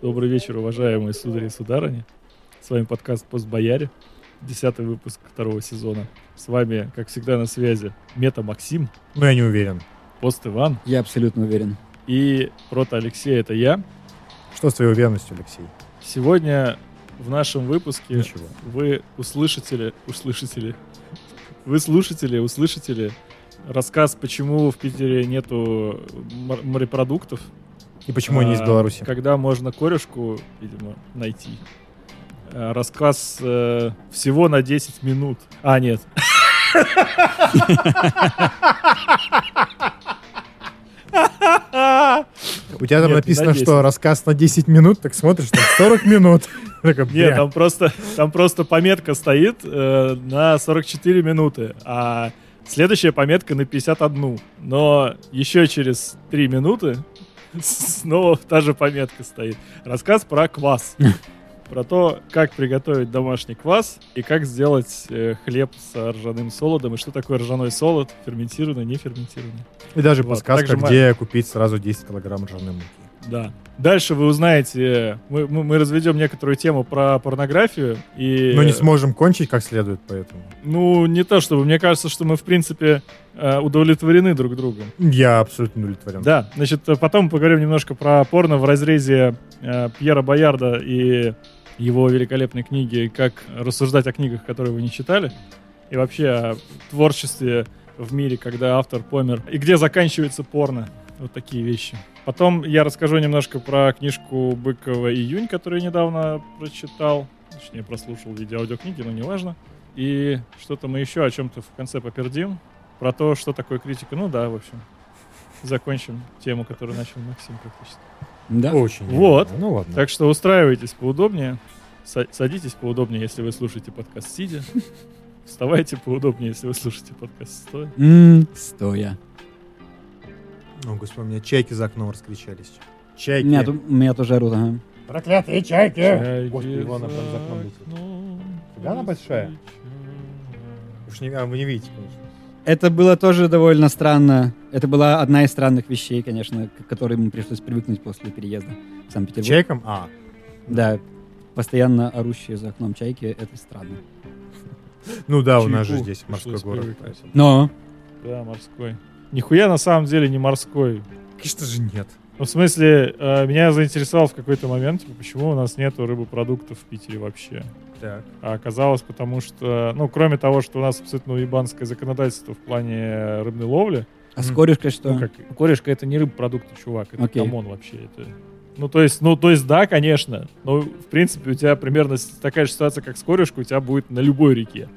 Добрый вечер, уважаемые судари и сударыни. С вами подкаст «Постбояре», десятый выпуск второго сезона. С вами, как всегда, на связи Мета Максим, Ну, я не уверен. Пост Иван Я абсолютно уверен. и Прото Алексей, это я. Что с твоей уверенностью, Алексей? Сегодня в нашем выпуске Ничего. вы услышите, услышите, вы слушатели, услышите рассказ, почему в Питере нету мор- морепродуктов. И почему они из А, Беларуси? Когда можно корешку, видимо, найти. А, Рассказ э, всего на 10 минут. А, нет. У тебя там Нет, написано, на 10. что рассказ на 10 минут, так смотришь, там 40 минут. Нет, там просто, там просто пометка стоит э, на 44 минуты, а следующая пометка на 51. Но еще через 3 минуты снова та же пометка стоит. Рассказ про квас. Про то, как приготовить домашний квас и как сделать э, хлеб с ржаным солодом, и что такое ржаной солод, ферментированный, не ферментированный. И даже Вот, подсказка, также мы- где купить сразу 10 килограмм ржаной муки. Да. Дальше вы узнаете, мы, мы, мы разведем некоторую тему про порнографию. И, Но не сможем кончить как следует, поэтому. Ну, не то чтобы. Мне кажется, что мы, в принципе, э, удовлетворены друг другом. Я абсолютно удовлетворен. Да, значит, э, потом поговорим немножко про порно в разрезе э, Пьера Боярда и его великолепной книги «Как рассуждать о книгах, которые вы не читали». И вообще о творчестве в мире, когда автор помер. И где заканчивается порно. Вот такие вещи. Потом я расскажу немножко про книжку Быкова «Июнь», которую я недавно прочитал. Точнее, прослушал в виде аудиокниги, но неважно. И что-то мы еще о чем-то в конце попердим. Про то, что такое критика. Ну да, в общем. Закончим тему, которую начал Максим практически. Да. Очень. Вот. Ну ладно. Так что устраивайтесь поудобнее. Са- Садитесь поудобнее, если вы слушаете подкаст сидя. Вставайте поудобнее, если вы слушаете подкаст стоя. Стоя. О, господи, у меня чайки за окном раскричались. Чайки. меня, тут- у меня тоже орут, ага. Проклятые чайки! Чайки Господи, Ивана прям за окном летит. Да, она большая? Уж не, а, вы не видите, конечно. Это было тоже довольно странно. Это была одна из странных вещей, конечно, к которой мне пришлось привыкнуть после переезда в Санкт-Петербург. Чайкам? А. Да, постоянно орущие за окном чайки, это странно. Ну да, у нас же здесь морской город. Но Да, морской. Нихуя на самом деле не морской. Конечно же нет. Ну, в смысле, э, меня заинтересовал в какой-то момент, типа, почему у нас нету рыбопродуктов в Питере вообще. Так. А оказалось, потому что, ну, кроме того, что у нас абсолютно уебанское законодательство в плане рыбной ловли, а с корюшкой что? ну, как, корюшка это не рыбпродукты, чувак, это Окей. come on вообще. Это... Ну, то есть, ну, то есть, да, конечно, но, в принципе, у тебя примерно такая же ситуация, как с корюшкой, у тебя будет на любой реке.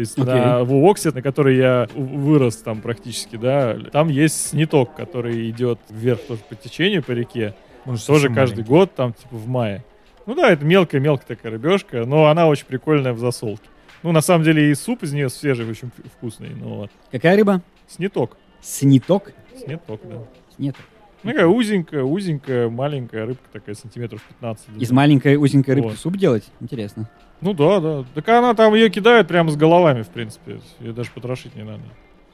То есть Окей. на Вуоксе, на которой я вырос там практически, да, там есть сниток, который идет вверх тоже по течению, по реке. Он же Тоже каждый маленький. год, там, типа, в мае. Ну да, это мелкая-мелкая такая рыбешка, но она очень прикольная в засолке. Ну, на самом деле, и суп из нее свежий, очень вк- вкусный, но вот. Какая рыба? Сниток. Сниток? Сниток, да. Нет. Ну, такая узенькая, узенькая, маленькая рыбка такая, сантиметров 15. Из длиной. маленькой узенькой рыбки Вот. суп делать? Интересно. Ну да, да. Так она там ее кидают прямо с головами, в принципе. Ее даже потрошить не надо.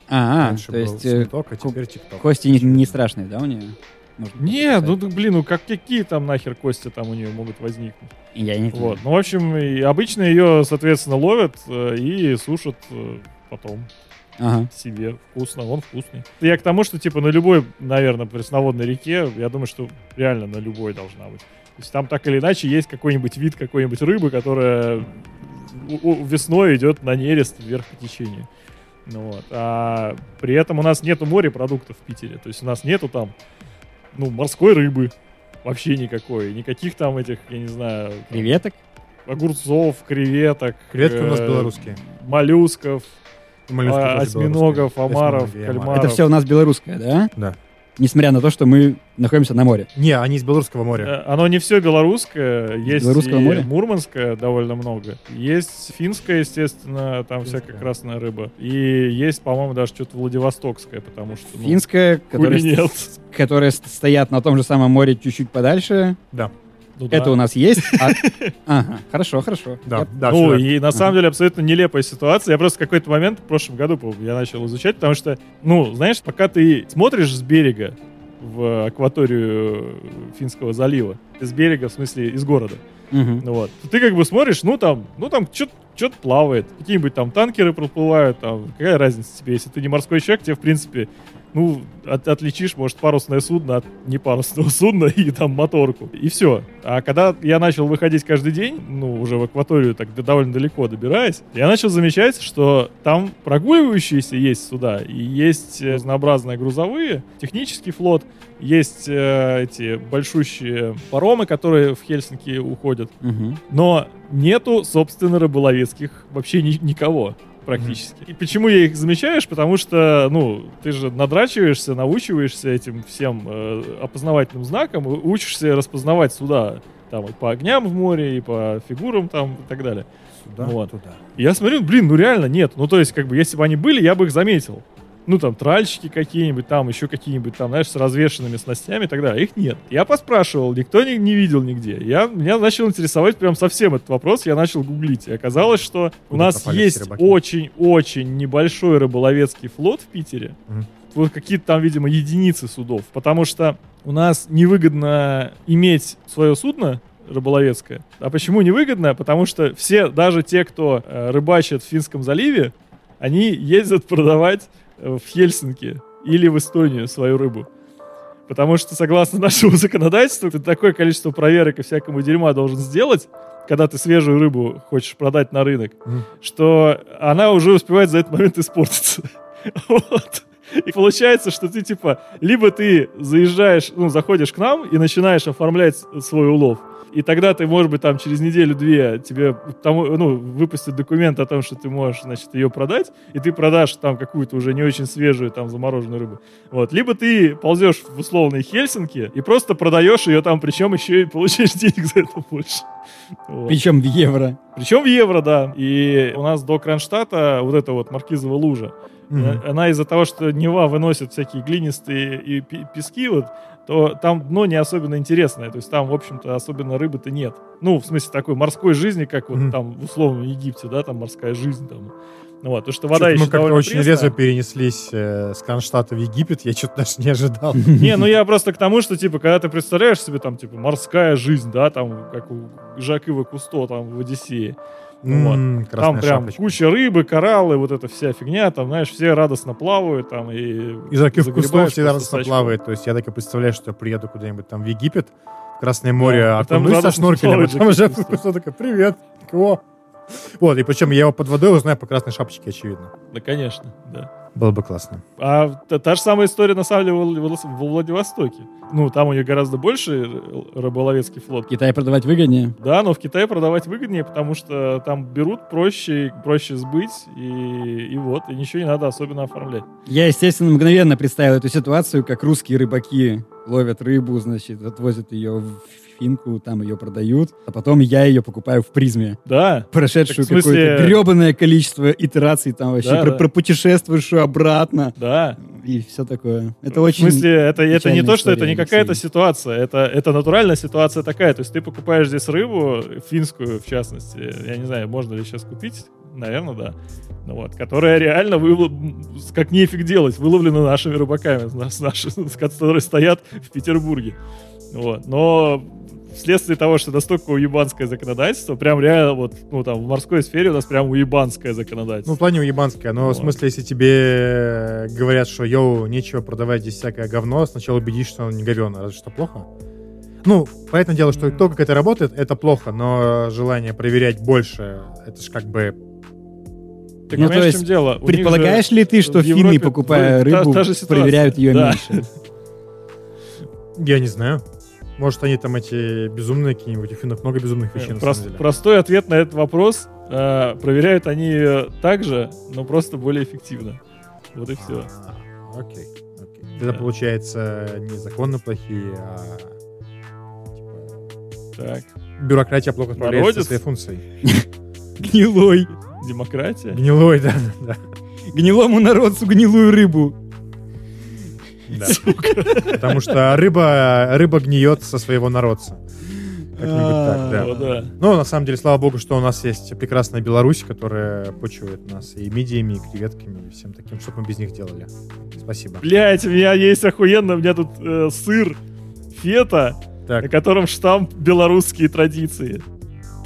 А, Раньше то есть э, сниток, а теперь тикток. кости не, не страшные, да, у нее? Быть, Нет, ну так блин, ну как какие там нахер кости там у нее могут возникнуть? Я не знаю. Вот. Ну, в общем, и обычно ее, соответственно, ловят э, и сушат э, потом Ага. себе. Вкусно, он вкусный. Я к тому, что, типа, на любой, наверное, пресноводной реке, я думаю, что реально на любой должна быть. То есть там так или иначе есть какой-нибудь вид какой-нибудь рыбы, которая весной идет на нерест вверх по течению. Ну вот. А при этом у нас нету морепродуктов в Питере. То есть у нас нету там, ну, морской рыбы. Вообще никакой. Никаких там этих, я не знаю, там, Креветок? огурцов, креветок. Креветки у нас э, белорусские. Моллюсков, моллюски а, осьминогов, омары. кальмаров. Это все у нас белорусское, да? Да. Несмотря на то, что мы находимся на море. Не, они из Белорусского моря. Э, Оно не все белорусское, есть Белорусского и моря? мурманское довольно много. Есть финское, естественно, там Финское. всякая красная рыба. И есть, по-моему, даже что-то Владивостокское, потому что... ну, Финская, которая, хули нет. которые стоят на том же самом море чуть-чуть подальше. Да. Ну да. Это у нас есть. а- Ага, хорошо, хорошо. Да, Я- да, ну, и на самом деле абсолютно нелепая ситуация. Я просто в какой-то момент в прошлом году, я начал изучать, потому что, ну, знаешь, пока ты смотришь с берега в акваторию Финского залива. Из берега, в смысле, из города. Ну Вот. Ты как бы смотришь, ну там, ну там что-то плавает. Какие-нибудь там танкеры проплывают, там, какая разница тебе, если ты не морской человек, тебе, в принципе, ну, от- отличишь, может, парусное судно от непарусного судна и там моторку. И все. А когда я начал выходить каждый день, ну, уже в акваторию так довольно далеко добираясь, я начал замечать, что там прогуливающиеся есть суда, и есть э, разнообразные грузовые, технический флот, есть э, эти большущие паромы, которые в Хельсинки уходят, Мгм. но нету, собственно, рыболовецких вообще ни- никого практически. И почему я их замечаешь? Потому что, ну, ты же надрачиваешься, научиваешься этим всем э, опознавательным знаком, учишься распознавать суда там и по огням в море, и по фигурам там и так далее. Сюда, Вот. туда. И я смотрю, блин, ну реально нет. Ну, то есть, как бы, если бы они были, я бы их заметил. Ну, там, тральщики какие-нибудь, там, еще какие-нибудь, там, знаешь, с развешенными снастями и так далее. Их нет. Я поспрашивал, никто не, не видел нигде. Я, меня начал интересовать прям совсем этот вопрос, я начал гуглить. И оказалось, что у Куда нас пропали все есть очень-очень небольшой рыболовецкий флот в Питере. Мгм. Вот какие-то там, видимо, единицы судов. Потому что у нас невыгодно иметь свое судно, рыболовецкое. А почему невыгодно? Потому что все, даже те, кто э, рыбачит в Финском заливе, они ездят продавать в Хельсинки или в Эстонию свою рыбу. Потому что, согласно нашему законодательству, ты такое количество проверок и всякому дерьма должен сделать, когда ты свежую рыбу хочешь продать на рынок, Мгм. что она уже успевает за этот момент испортиться. Вот. И получается, что ты типа, либо ты заезжаешь, ну, заходишь к нам и начинаешь оформлять свой улов, и тогда ты, может быть, там через неделю-две тебе там, ну, выпустят документ о том, что ты можешь, значит, ее продать, и ты продашь там какую-то уже не очень свежую там замороженную рыбу. Вот. Либо ты ползешь в условные Хельсинки и просто продаешь ее там, причем еще и получаешь денег за это больше. Вот. Причем в евро. Причем в евро, да. И у нас до Кронштадта вот эта вот маркизова лужа, Э, она из-за того, что Нева выносит всякие глинистые и пески, вот, то там дно не особенно интересное. То есть там, в общем-то, особенно рыбы-то нет. Ну, в смысле такой морской жизни, как вот Мгм. там в условном Египте, да, там морская жизнь. Там. Ну вот, то, что вода Чё-то еще мы как-то очень пресная. резво перенеслись э, с Кронштадта в Египет. Я что-то даже не ожидал. Не, ну я просто к тому, что, типа, когда ты представляешь себе, там, типа, морская жизнь, да, там, как у Жак Ива Кусто, там, в Одиссее. М, Там прям шапочка. куча рыбы, кораллы, вот эта вся фигня, там, знаешь, все радостно плавают, там, и... Из таких кустов всегда просто радостно сачком. плавает. То есть я так и представляю, что я приеду куда-нибудь там в Египет, в Красное море, Да, окунусь со шнуркелем, а там уже кусто такой, привет, кого? Вот, и причем я его под водой узнаю по красной шапочке, очевидно. Да, конечно, да. Было бы классно. А та, та же самая история, на самом деле, во, Вла- во Владивостоке. Ну, там у них гораздо больше рыболовецкий флот. В Китае продавать выгоднее. Да, но в Китае продавать выгоднее, потому что там берут проще, проще сбыть, и, и вот, и ничего не надо особенно оформлять. Я, естественно, мгновенно представил эту ситуацию, как русские рыбаки ловят рыбу, значит, отвозят ее в финку, там ее продают, а потом я ее покупаю в призме. Да, Прошедшую в смысле- какое-то гребаное количество итераций, там вообще Да, про, да. пропутешествуешь обратно да. и все такое. Это очень... В смысле, это, это не то, что это не какая-то ситуация, это, это натуральная ситуация такая. То есть ты покупаешь здесь рыбу, финскую в частности, я не знаю, можно ли сейчас купить, наверное, да. Ну вот, которая реально вылов... как нефиг делать, выловлена нашими рыбаками, с наши, с которые стоят в Петербурге. Вот. Но вследствие того, что настолько уебанское законодательство, прям реально вот, ну там в морской сфере у нас прям уебанское Ну, законодательство. в плане уебанское, но в Вот. смысле, если тебе говорят, что, йоу, нечего продавать здесь всякое говно, сначала убедись, что оно не говено, разве что плохо? Ну, понятное дело, что то, как это работает, это плохо, но желание проверять больше, это же как бы... Ты Ну, то понимаешь, в есть чем дело? У них же- Предполагаешь ли ты, что в финны, покупая та- рыбу, та ситуация. проверяют ее Да. меньше? Я не знаю. Может, они там эти безумные какие-нибудь, у финнов много безумных вещей, на Прос- самом деле. Простой ответ на этот вопрос. э, проверяют они ее так же, но просто более эффективно. Вот и все. А, Окей, окей. Это Да. получается незаконно плохие, а типа, Так. бюрократия плохо справляется со Народец? своей функцией. Гнилой. Демократия. Гнилой, да, да. Гнилому народцу гнилую рыбу. Да. Потому что рыба, рыба гниет со своего народца. Как-нибудь так, да. О, да. Ну, на самом деле, слава богу, что у нас есть прекрасная Беларусь, которая почивает нас и мидиями, и креветками, и всем таким, что бы мы без них делали. Спасибо. Блять, у меня есть охуенно, у меня тут э, сыр фета, на Так, котором штамп белорусские традиции.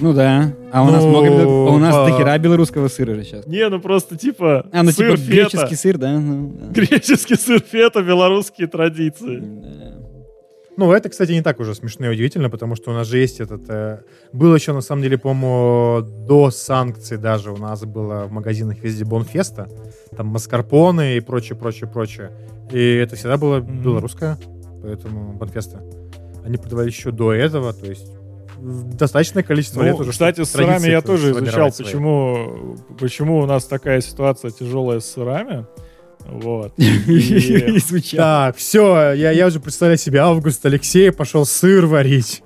Ну да. А у нас Ну, много... бел- У нас по- дохера белорусского сыра же сейчас. Не, ну просто типа А, ну сыр типа фета. греческий сыр, да? Ну, да. Греческий сыр фета, белорусские традиции. Да. ну, это, кстати, не так уже смешно и удивительно, потому что у нас же есть этот... э, Был еще, на самом деле, по-моему, до санкций даже у нас было в магазинах везде Бонфеста, там маскарпоне и прочее, прочее, прочее. И это всегда было Мгм. белорусское, поэтому Бонфеста. Они продавали еще до этого, то есть достаточное количество лет Ну, уже. кстати, с сырами я тоже изучал, свои. почему, почему у нас такая ситуация тяжелая с сырами. Вот. И-. Так, все, я, я уже представляю себе август, Алексей пошел сыр варить.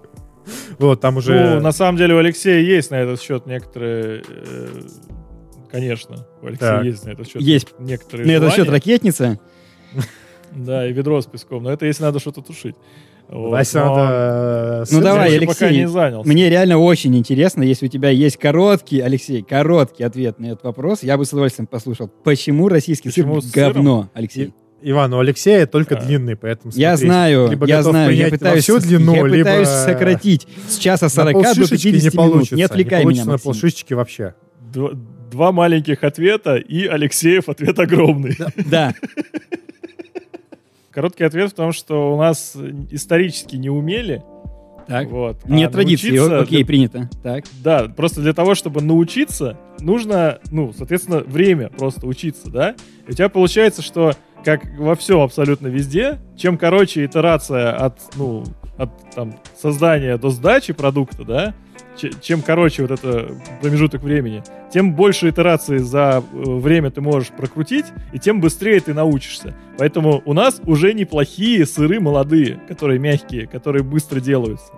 Вот, там уже... Ну, на самом деле у Алексея есть на этот счет некоторые... э, Конечно, у Алексея Так. есть на этот счет Есть. некоторые На этот счет ракетница. Да, и ведро с песком. Но это если надо что-то тушить. Вот, Вася но надо... Ну давай, я еще пока Алексей, не занялся. Мне реально очень интересно, если у тебя есть короткий, Алексей, короткий ответ на этот вопрос, я бы с удовольствием послушал. Почему российский Почему сыр говно, Алексей? Иван, у Алексея только А. длинный, поэтому Я смотри, знаю, либо я знаю, я пытаюсь, всю длину, я либо пытаюсь сократить с часа 40 до полшишечки 50 не минут. получится. Не отвлекай не меня, на полшишечки вообще. Два, два маленьких ответа, и Алексеев ответ огромный. Да, Короткий ответ в том, что у нас исторически не умели. так. Вот, а Нет традиции, научиться о- окей, для- принято. Так. Да, просто для того, чтобы научиться, нужно, ну, соответственно, время просто учиться, да? И у тебя получается, что, как во всем абсолютно везде, чем короче итерация от, ну, от там, создания до сдачи продукта, да, че- чем короче вот это промежуток времени, тем больше итераций за э, время ты можешь прокрутить, и тем быстрее ты научишься. Поэтому у нас уже неплохие сыры молодые, которые мягкие, которые быстро делаются.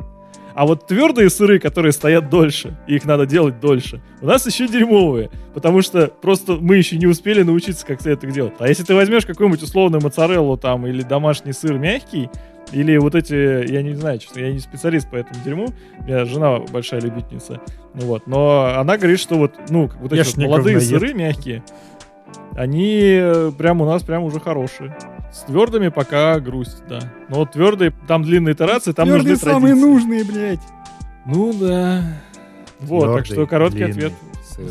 А вот твердые сыры, которые стоят дольше, их надо делать дольше, у нас еще дерьмовые, потому что просто мы еще не успели научиться, как следует их делать. А если ты возьмешь какую-нибудь условную моцареллу там или домашний сыр мягкий, или вот эти, я не знаю, честно, я не специалист по этому дерьму, у меня жена большая любительница, ну вот, но она говорит, что вот, ну, вот эти Я вот молодые сыры мягкие, они э, прям у нас прям уже хорошие. С твердыми пока грусть, да. Но вот твердые, там длинные итерации, там Твердые нужны самые традиции. нужные, блядь. Ну да. Вот, так Твердый, что короткий длинный ответ.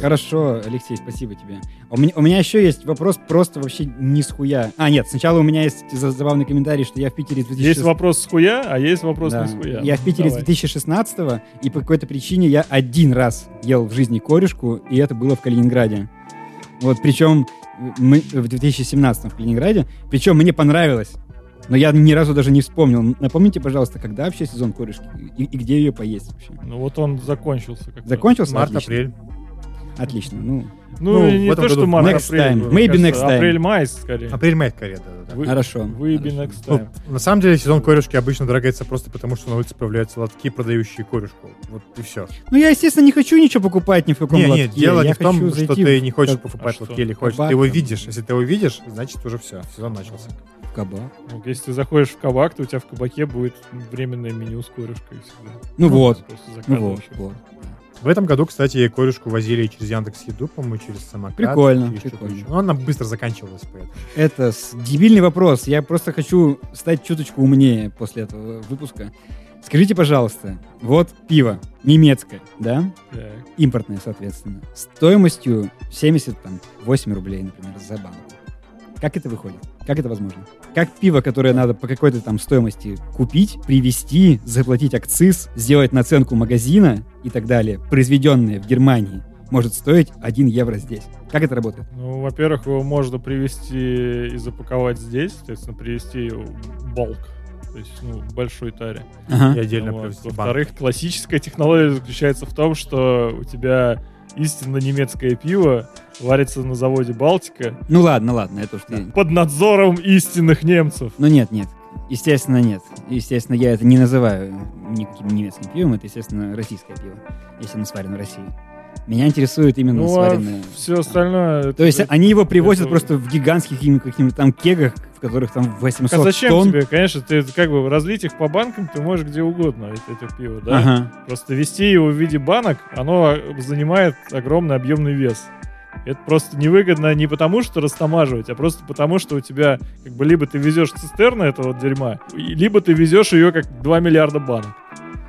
Хорошо, Алексей, спасибо тебе. У меня, у меня еще есть вопрос просто вообще не с хуя. А, нет, сначала у меня есть за- забавный комментарий, что я в Питере с 2016 Есть вопрос с хуя, а есть вопрос Да. не с хуя. Я в Питере Давай. с 2016 и по какой-то причине я один раз ел в жизни корешку, и это было в Калининграде. Вот, причем мы в 2017 в Калининграде, причем мне понравилось. Но я ни разу даже не вспомнил. Напомните, пожалуйста, когда вообще сезон корешки и, и где ее поесть вообще? Ну вот он закончился. как-то. Закончился? Март-апрель. Отлично. Ну, Ну, Ну, не то, что март, Next апрель. time. Maybe кажется, next time. Апрель-май, скорее. Апрель-май скорее, да-да-да. Вы- хорошо. Вы be Хорошо. next Ну, time. на самом деле сезон корешки обычно дорогается просто потому, что на улице появляются лотки, продающие корешку. Вот и все. Ну, я, естественно, не хочу ничего покупать ни в каком Не, лотке. не, дело Я не в том, хочу что ты в не хочешь каб- покупать А лотки что? или хочешь. Кабак Ты его там. видишь. Если ты его видишь, значит уже все, сезон начался. в кабак. Ну, если ты заходишь в кабак, то у тебя в кабаке будет временное меню с корешкой всегда. Ну вот. Просто Ну вот, вот. В этом году, кстати, корешку возили через Яндекс Еду, по-моему, через самокат. Прикольно, через прикольно. еще. Но она быстро заканчивалась, поэтому. Это дебильный вопрос. Я просто хочу стать чуточку умнее после этого выпуска. Скажите, пожалуйста, вот пиво немецкое, да? Так. Импортное, соответственно. Стоимостью 78 рублей, например, за банку. Как это выходит? Как это возможно? Как пиво, которое надо по какой-то там стоимости купить, привезти, заплатить акциз, сделать наценку магазина и так далее, произведенное в Германии, может стоить 1 евро здесь? Как это работает? Ну, во-первых, его можно привезти и запаковать здесь, соответственно, привезти в балк, то есть, ну, в большой таре. Ага. И отдельно Вот. привезти банк. Во-вторых, классическая технология заключается в том, что у тебя истинно немецкое пиво варится на заводе Балтика Ну ладно, ладно, это уж ты... под надзором истинных немцев. Ну нет, нет. Естественно, нет. Естественно, я это не называю никаким немецким пивом. Это, естественно, российское пиво, если оно сварено в России. Меня интересует именно Ну, а сваренное. все остальное... То есть они его привозят это- просто в гигантских каких-нибудь там кегах, в которых там 800 А зачем тонн. тебе? Конечно, ты как бы разлить их по банкам ты можешь где угодно, это, это пиво, да? Ага. Просто вести его в виде банок, оно занимает огромный объемный вес. Это просто невыгодно не потому, что растамаживать, а просто потому, что у тебя как бы либо ты везешь цистерны этого дерьма, либо ты везешь ее как 2 миллиарда банок.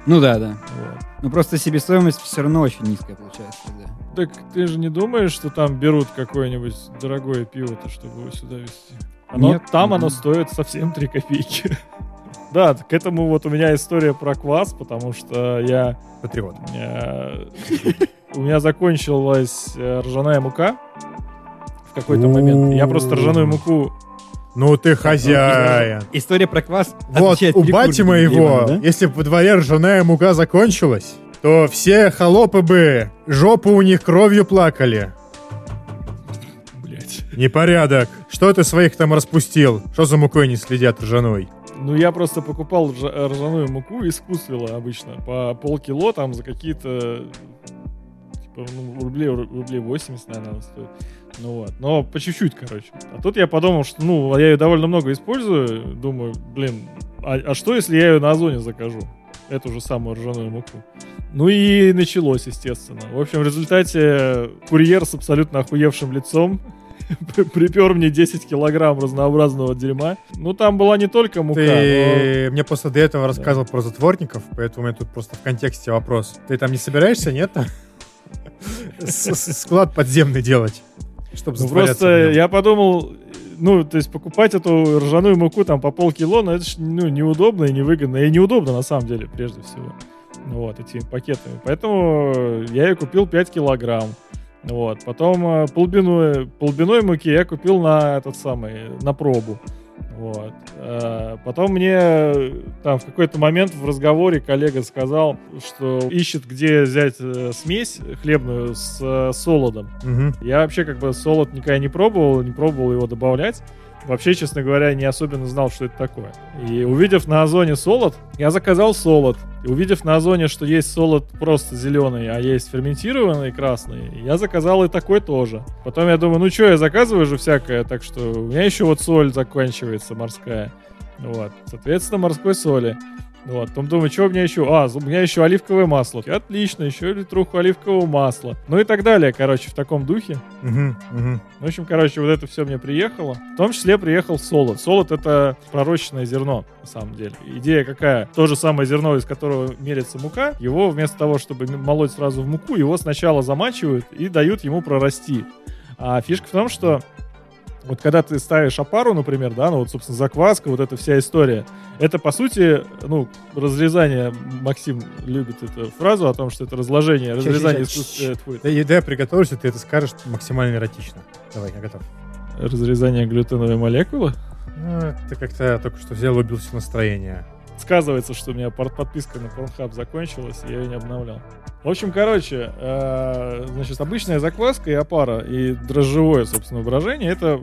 Ну да, да. Вот. Ну просто себестоимость все равно очень низкая получается тогда. Так ты же не думаешь, что там берут какое-нибудь дорогое пиво-то, чтобы его сюда везти? Оно, Нет. там Мгм. оно стоит совсем 3 копейки. Да, к этому вот у меня история про квас, потому что я Патриот. Э, У меня закончилась э, ржаная мука в какой-то момент. Я просто ржаную муку... Ну ты хозяин. История про квас Вот, у бати моего, да? если бы во дворе ржаная мука закончилась, то все холопы бы жопу у них кровью плакали. Блять. Непорядок. Что ты своих там распустил? Что за мукой не следят ржаной? Ну, я просто покупал ржа- ржаную муку из Вкусвилла обычно по полкило там за какие-то ну, рублей, рублей 80, наверное, она стоит. Ну вот. Но по чуть-чуть, короче. А тут я подумал, что, ну, я ее довольно много использую. Думаю, блин, а, а что, если я ее на Озоне закажу? Эту же самую ржаную муку. Ну и началось, естественно. В общем, в результате курьер с абсолютно охуевшим лицом припер мне 10 килограмм разнообразного дерьма. Ну, там была не только мука, но... Ты мне просто до этого рассказывал про затворников, поэтому у меня тут просто в контексте вопрос. Ты там не собираешься, нет? Склад подземный делать, чтобы Ну, просто я подумал, ну, то есть покупать эту ржаную муку там по полкило, ну, это ж, ну, неудобно и невыгодно. И неудобно, на самом деле, прежде всего. Ну, Вот, этими пакетами. Поэтому я ее купил 5 килограмм. Вот. Потом э, полбиной, полбиной муки я купил на этот самый, на пробу. Вот. Э, Потом мне там в какой-то момент в разговоре коллега сказал, что ищет, где взять э, смесь хлебную с э, солодом. Я вообще как бы солод никогда не пробовал, не пробовал его добавлять. Вообще, честно говоря, не особенно знал, что это такое. И увидев на Озоне солод, я заказал солод. И увидев на Озоне, что есть солод просто зеленый, а есть ферментированный красный, я заказал и такой тоже. Потом я думаю, ну что, я заказываю же всякое, так что у меня еще вот соль заканчивается морская. Вот, соответственно, морской соли. Вот, потом думаю, что у меня еще? А, у меня еще оливковое масло. Отлично, еще литруху оливкового масла. Ну и так далее, короче, в таком духе. В общем, короче, вот это все мне приехало. В том числе приехал солод. Солод — это пророщенное зерно, на самом деле. Идея какая? То же самое зерно, из которого мерится мука, его вместо того, чтобы молоть сразу в муку, его сначала замачивают и дают ему прорасти. А фишка в том, что вот когда ты ставишь опару, например, да, ну вот, собственно, закваска, вот эта вся история, это, по сути, ну, разрезание, Максим любит эту фразу о том, что это разложение, разрезание ща, искус- ща. э, Да, да, я приготовлюсь, и ты это скажешь максимально эротично. Давай, я готов. разрезание глютеновой молекулы. Ну, ты как-то только что взял и убился настроение. Сказывается, что у меня подписка на Pornhub закончилась, и я ее не обновлял. В общем, короче, э, значит, обычная закваска и опара, и дрожжевое, собственно, брожение — это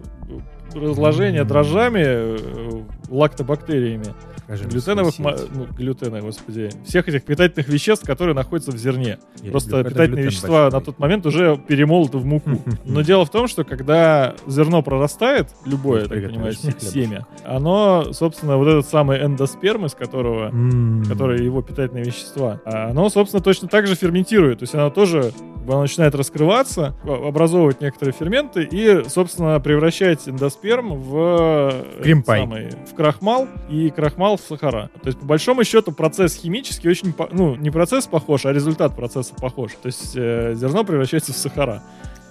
разложение дрожжами, э, лактобактериями Мне глютеновых, ну, глютена, господи, всех этих питательных веществ, которые находятся в зерне. Я Просто люблю, питательные вещества большой. на тот момент уже перемолоты в муку. Но дело в том, что когда зерно прорастает, любое, так хлебушек? семя, оно, собственно, вот этот самый эндосперм, из которого М. которые его питательные вещества, оно, собственно, точно так же ферментирует. То есть оно тоже оно начинает раскрываться, образовывать некоторые ферменты и, собственно, превращать эндосперм в, э, Крем-пай. в крахмал и крахмал в сахара. То есть, по большому счету, процесс химический очень, ну, не процесс похож, а результат процесса похож. То есть э, зерно превращается в сахара.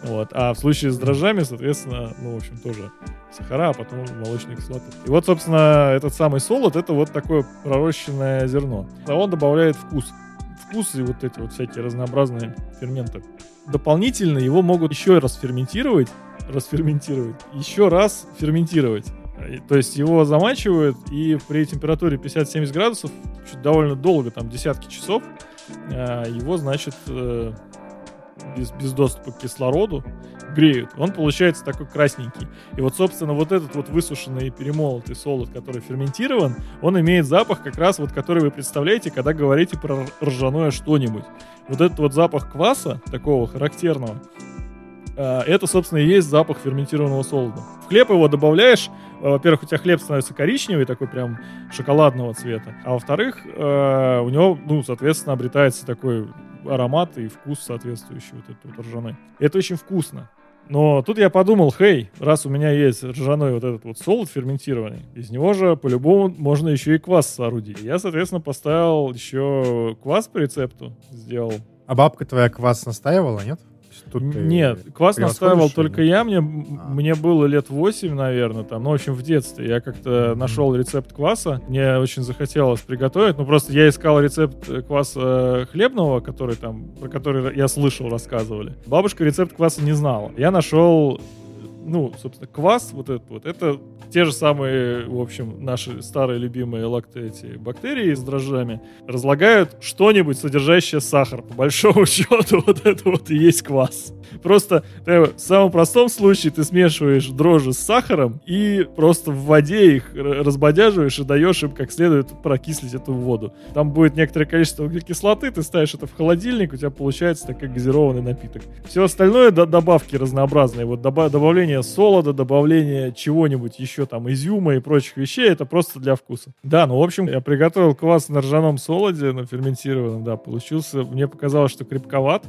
Вот. А в случае с дрожжами, соответственно, ну, в общем, тоже сахара, а потом молочные кислоты. И вот, собственно, этот самый солод, это вот такое пророщенное зерно. А он добавляет вкус. Вкус и вот эти вот всякие разнообразные ферменты. Дополнительно его могут еще раз ферментировать, расферментировать, еще раз ферментировать. То есть его замачивают, и при температуре 50-70 градусов, довольно долго, там десятки часов, э, его, значит, э, без, без доступа к кислороду греют. Он получается такой красненький. И вот, собственно, вот этот вот высушенный и перемолотый солод, который ферментирован, он имеет запах как раз вот, который вы представляете, когда говорите про ржаное что-нибудь. Вот этот вот запах кваса, такого характерного, Это, собственно, и есть запах ферментированного солода. В хлеб его добавляешь, э, во-первых, у тебя хлеб становится коричневый, такой прям шоколадного цвета, а во-вторых, э, у него, ну, соответственно, обретается такой аромат и вкус соответствующий вот этой вот ржаной. Это очень вкусно. Но тут я подумал, хей, раз у меня есть ржаной вот этот вот солод ферментированный, из него же по-любому можно еще и квас соорудить. Я, соответственно, поставил еще квас по рецепту, сделал. А бабка твоя квас настаивала, нет? Тут Нет, квас настаивал только я. Мне, А. мне было лет 8, наверное, там, ну, в общем, в детстве. Я как-то нашел рецепт кваса. Мне очень захотелось приготовить. Ну, просто я искал рецепт э, кваса хлебного, который там, про который я слышал, рассказывали. Бабушка рецепт кваса не знала. Я нашел ну, собственно, квас вот этот вот, это те же самые, в общем, наши старые любимые лакты эти бактерии с дрожжами разлагают что-нибудь, содержащее сахар. По большому счету, вот это вот и есть квас. Просто в самом простом случае ты смешиваешь дрожжи с сахаром и просто в воде их разбодяживаешь и даешь им как следует прокислить эту воду. Там будет некоторое количество углекислоты, ты ставишь это в холодильник, у тебя получается такой газированный напиток. Все остальное до- добавки разнообразные. Вот доба- добавление солода, добавление чего-нибудь еще там, изюма и прочих вещей, это просто для вкуса. Да, ну, в общем, я приготовил квас на ржаном солоде, на ферментированном, да, получился, мне показалось, что крепковат.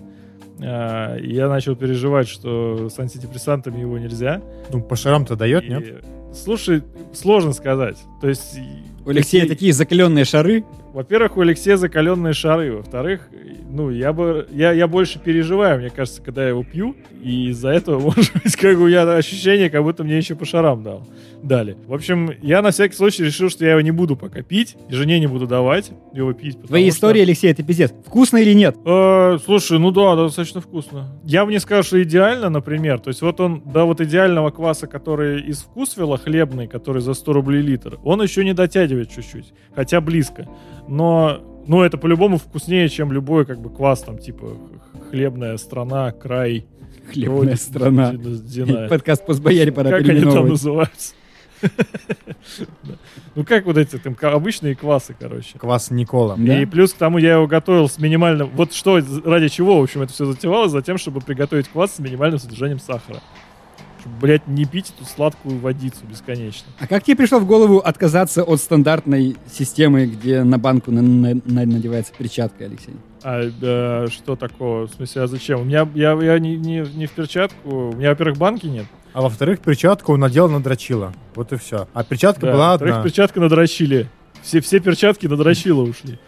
А, и я начал переживать, что с антидепрессантами его нельзя. Ну, по шарам-то дает, И, нет? Слушай, сложно сказать. То есть... У Алексея такие- закаленные шары. Во-первых, у Алексея закаленные шары. Во-вторых, ну, я бы... Я, я больше переживаю, мне кажется, когда я его пью. И из-за этого, может быть, как бы у меня ощущение, как будто мне еще по шарам дал. Дали. В общем, я на всякий случай решил, что я его не буду пока пить. И жене не буду давать его пить. Твои что- истории, Алексей, это пиздец. Вкусно или нет? Э, слушай, ну да, достаточно вкусно. Я бы не сказал, что идеально, например. То есть вот он, до вот идеального кваса, который из вкусвела хлебный, который за 100 рублей литр, он еще не дотягивает чуть-чуть. Хотя близко. Но, ну, это по-любому вкуснее, чем любой как бы квас, там, типа хлебная страна, край. Хлебная страна. Дина. Подкаст «Постбояре» пора Как они там называются? Ну, как вот эти там обычные квасы, короче. Квас Никола. И плюс к тому я его готовил с минимальным... Вот что, ради чего, в общем, это все затевалось? Затем, чтобы приготовить квас с минимальным содержанием сахара. Чтобы, блядь, не пить эту сладкую водицу бесконечно. А как тебе пришло в голову отказаться от стандартной системы, где на банку на- на- на- надевается перчатка, Алексей? А э, что такого? В смысле, а зачем? У меня, я, я не, не, не в перчатку. У меня, во-первых, банки нет. А во-вторых, перчатку он надел надрочила. Вот и все. А перчатка Да. была Во-вторых, одна. перчатка надрочили. Все, все перчатки надрочила ушли.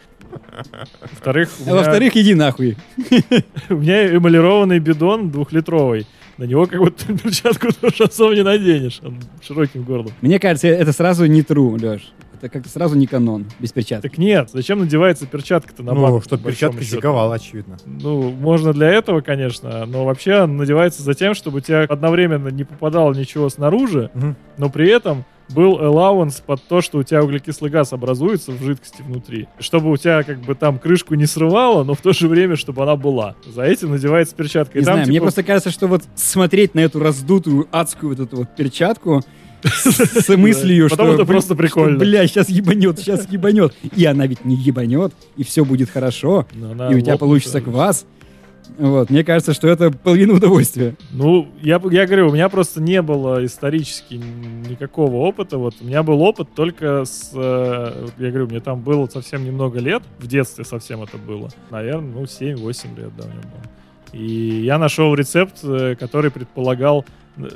Во-вторых, А меня- во-вторых, иди нахуй. У меня эмалированный бидон двухлитровый. На него как будто перчатку тоже особо не наденешь. Он широким горлом. Мне кажется, это сразу не true, Леш. Это как-то сразу не канон, без перчатки. Так нет, зачем надевается перчатка-то на Ну, банку, что по большому перчатка счету? зиговала, очевидно. Ну, можно для этого, конечно, но вообще надевается за тем, чтобы у тебя одновременно не попадало ничего снаружи, Мгм. но при этом был allowance под то, что у тебя углекислый газ образуется в жидкости внутри. Чтобы у тебя как бы там крышку не срывало, но в то же время, чтобы она была. За этим надевается перчатка. И Не там, знаю, мне типа, просто кажется, что вот смотреть на эту раздутую адскую вот эту вот перчатку с мыслью, что... Потом это блин, просто что, прикольно. Бля, сейчас ебанет, сейчас ебанет. И она ведь не ебанет, и все будет хорошо, ну, и у тебя получится квас. Вот, мне кажется, что это половина удовольствия. Ну, я, я говорю, у меня просто не было исторически никакого опыта. Вот у меня был опыт только с... э, я говорю, мне там было совсем немного лет. В детстве совсем это было. Наверное, ну, 7-8 лет, да, мне было. И я нашел рецепт, э, который предполагал э,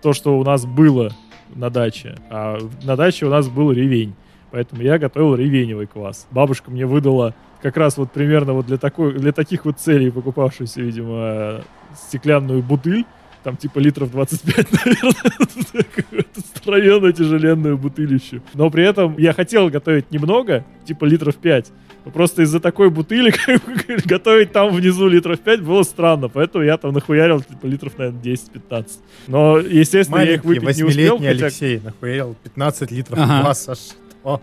то, что у нас было на даче. А на даче у нас был ревень. Поэтому я готовил ревеневый квас. Бабушка мне выдала как раз вот примерно вот для, такой, для таких вот целей, покупавшуюся, видимо, стеклянную бутыль, там типа литров 25, наверное, какую-то тяжеленную бутылищу. Но при этом я хотел готовить немного, типа литров 5. Но просто из-за такой бутыли готовить там внизу литров 5 было странно, поэтому я там нахуярил типа литров, наверное, 10-15. Но, естественно, я их Маленький, выпить не успел, хотя... Алексей нахуярил 15 литров Ага. кваса. Что?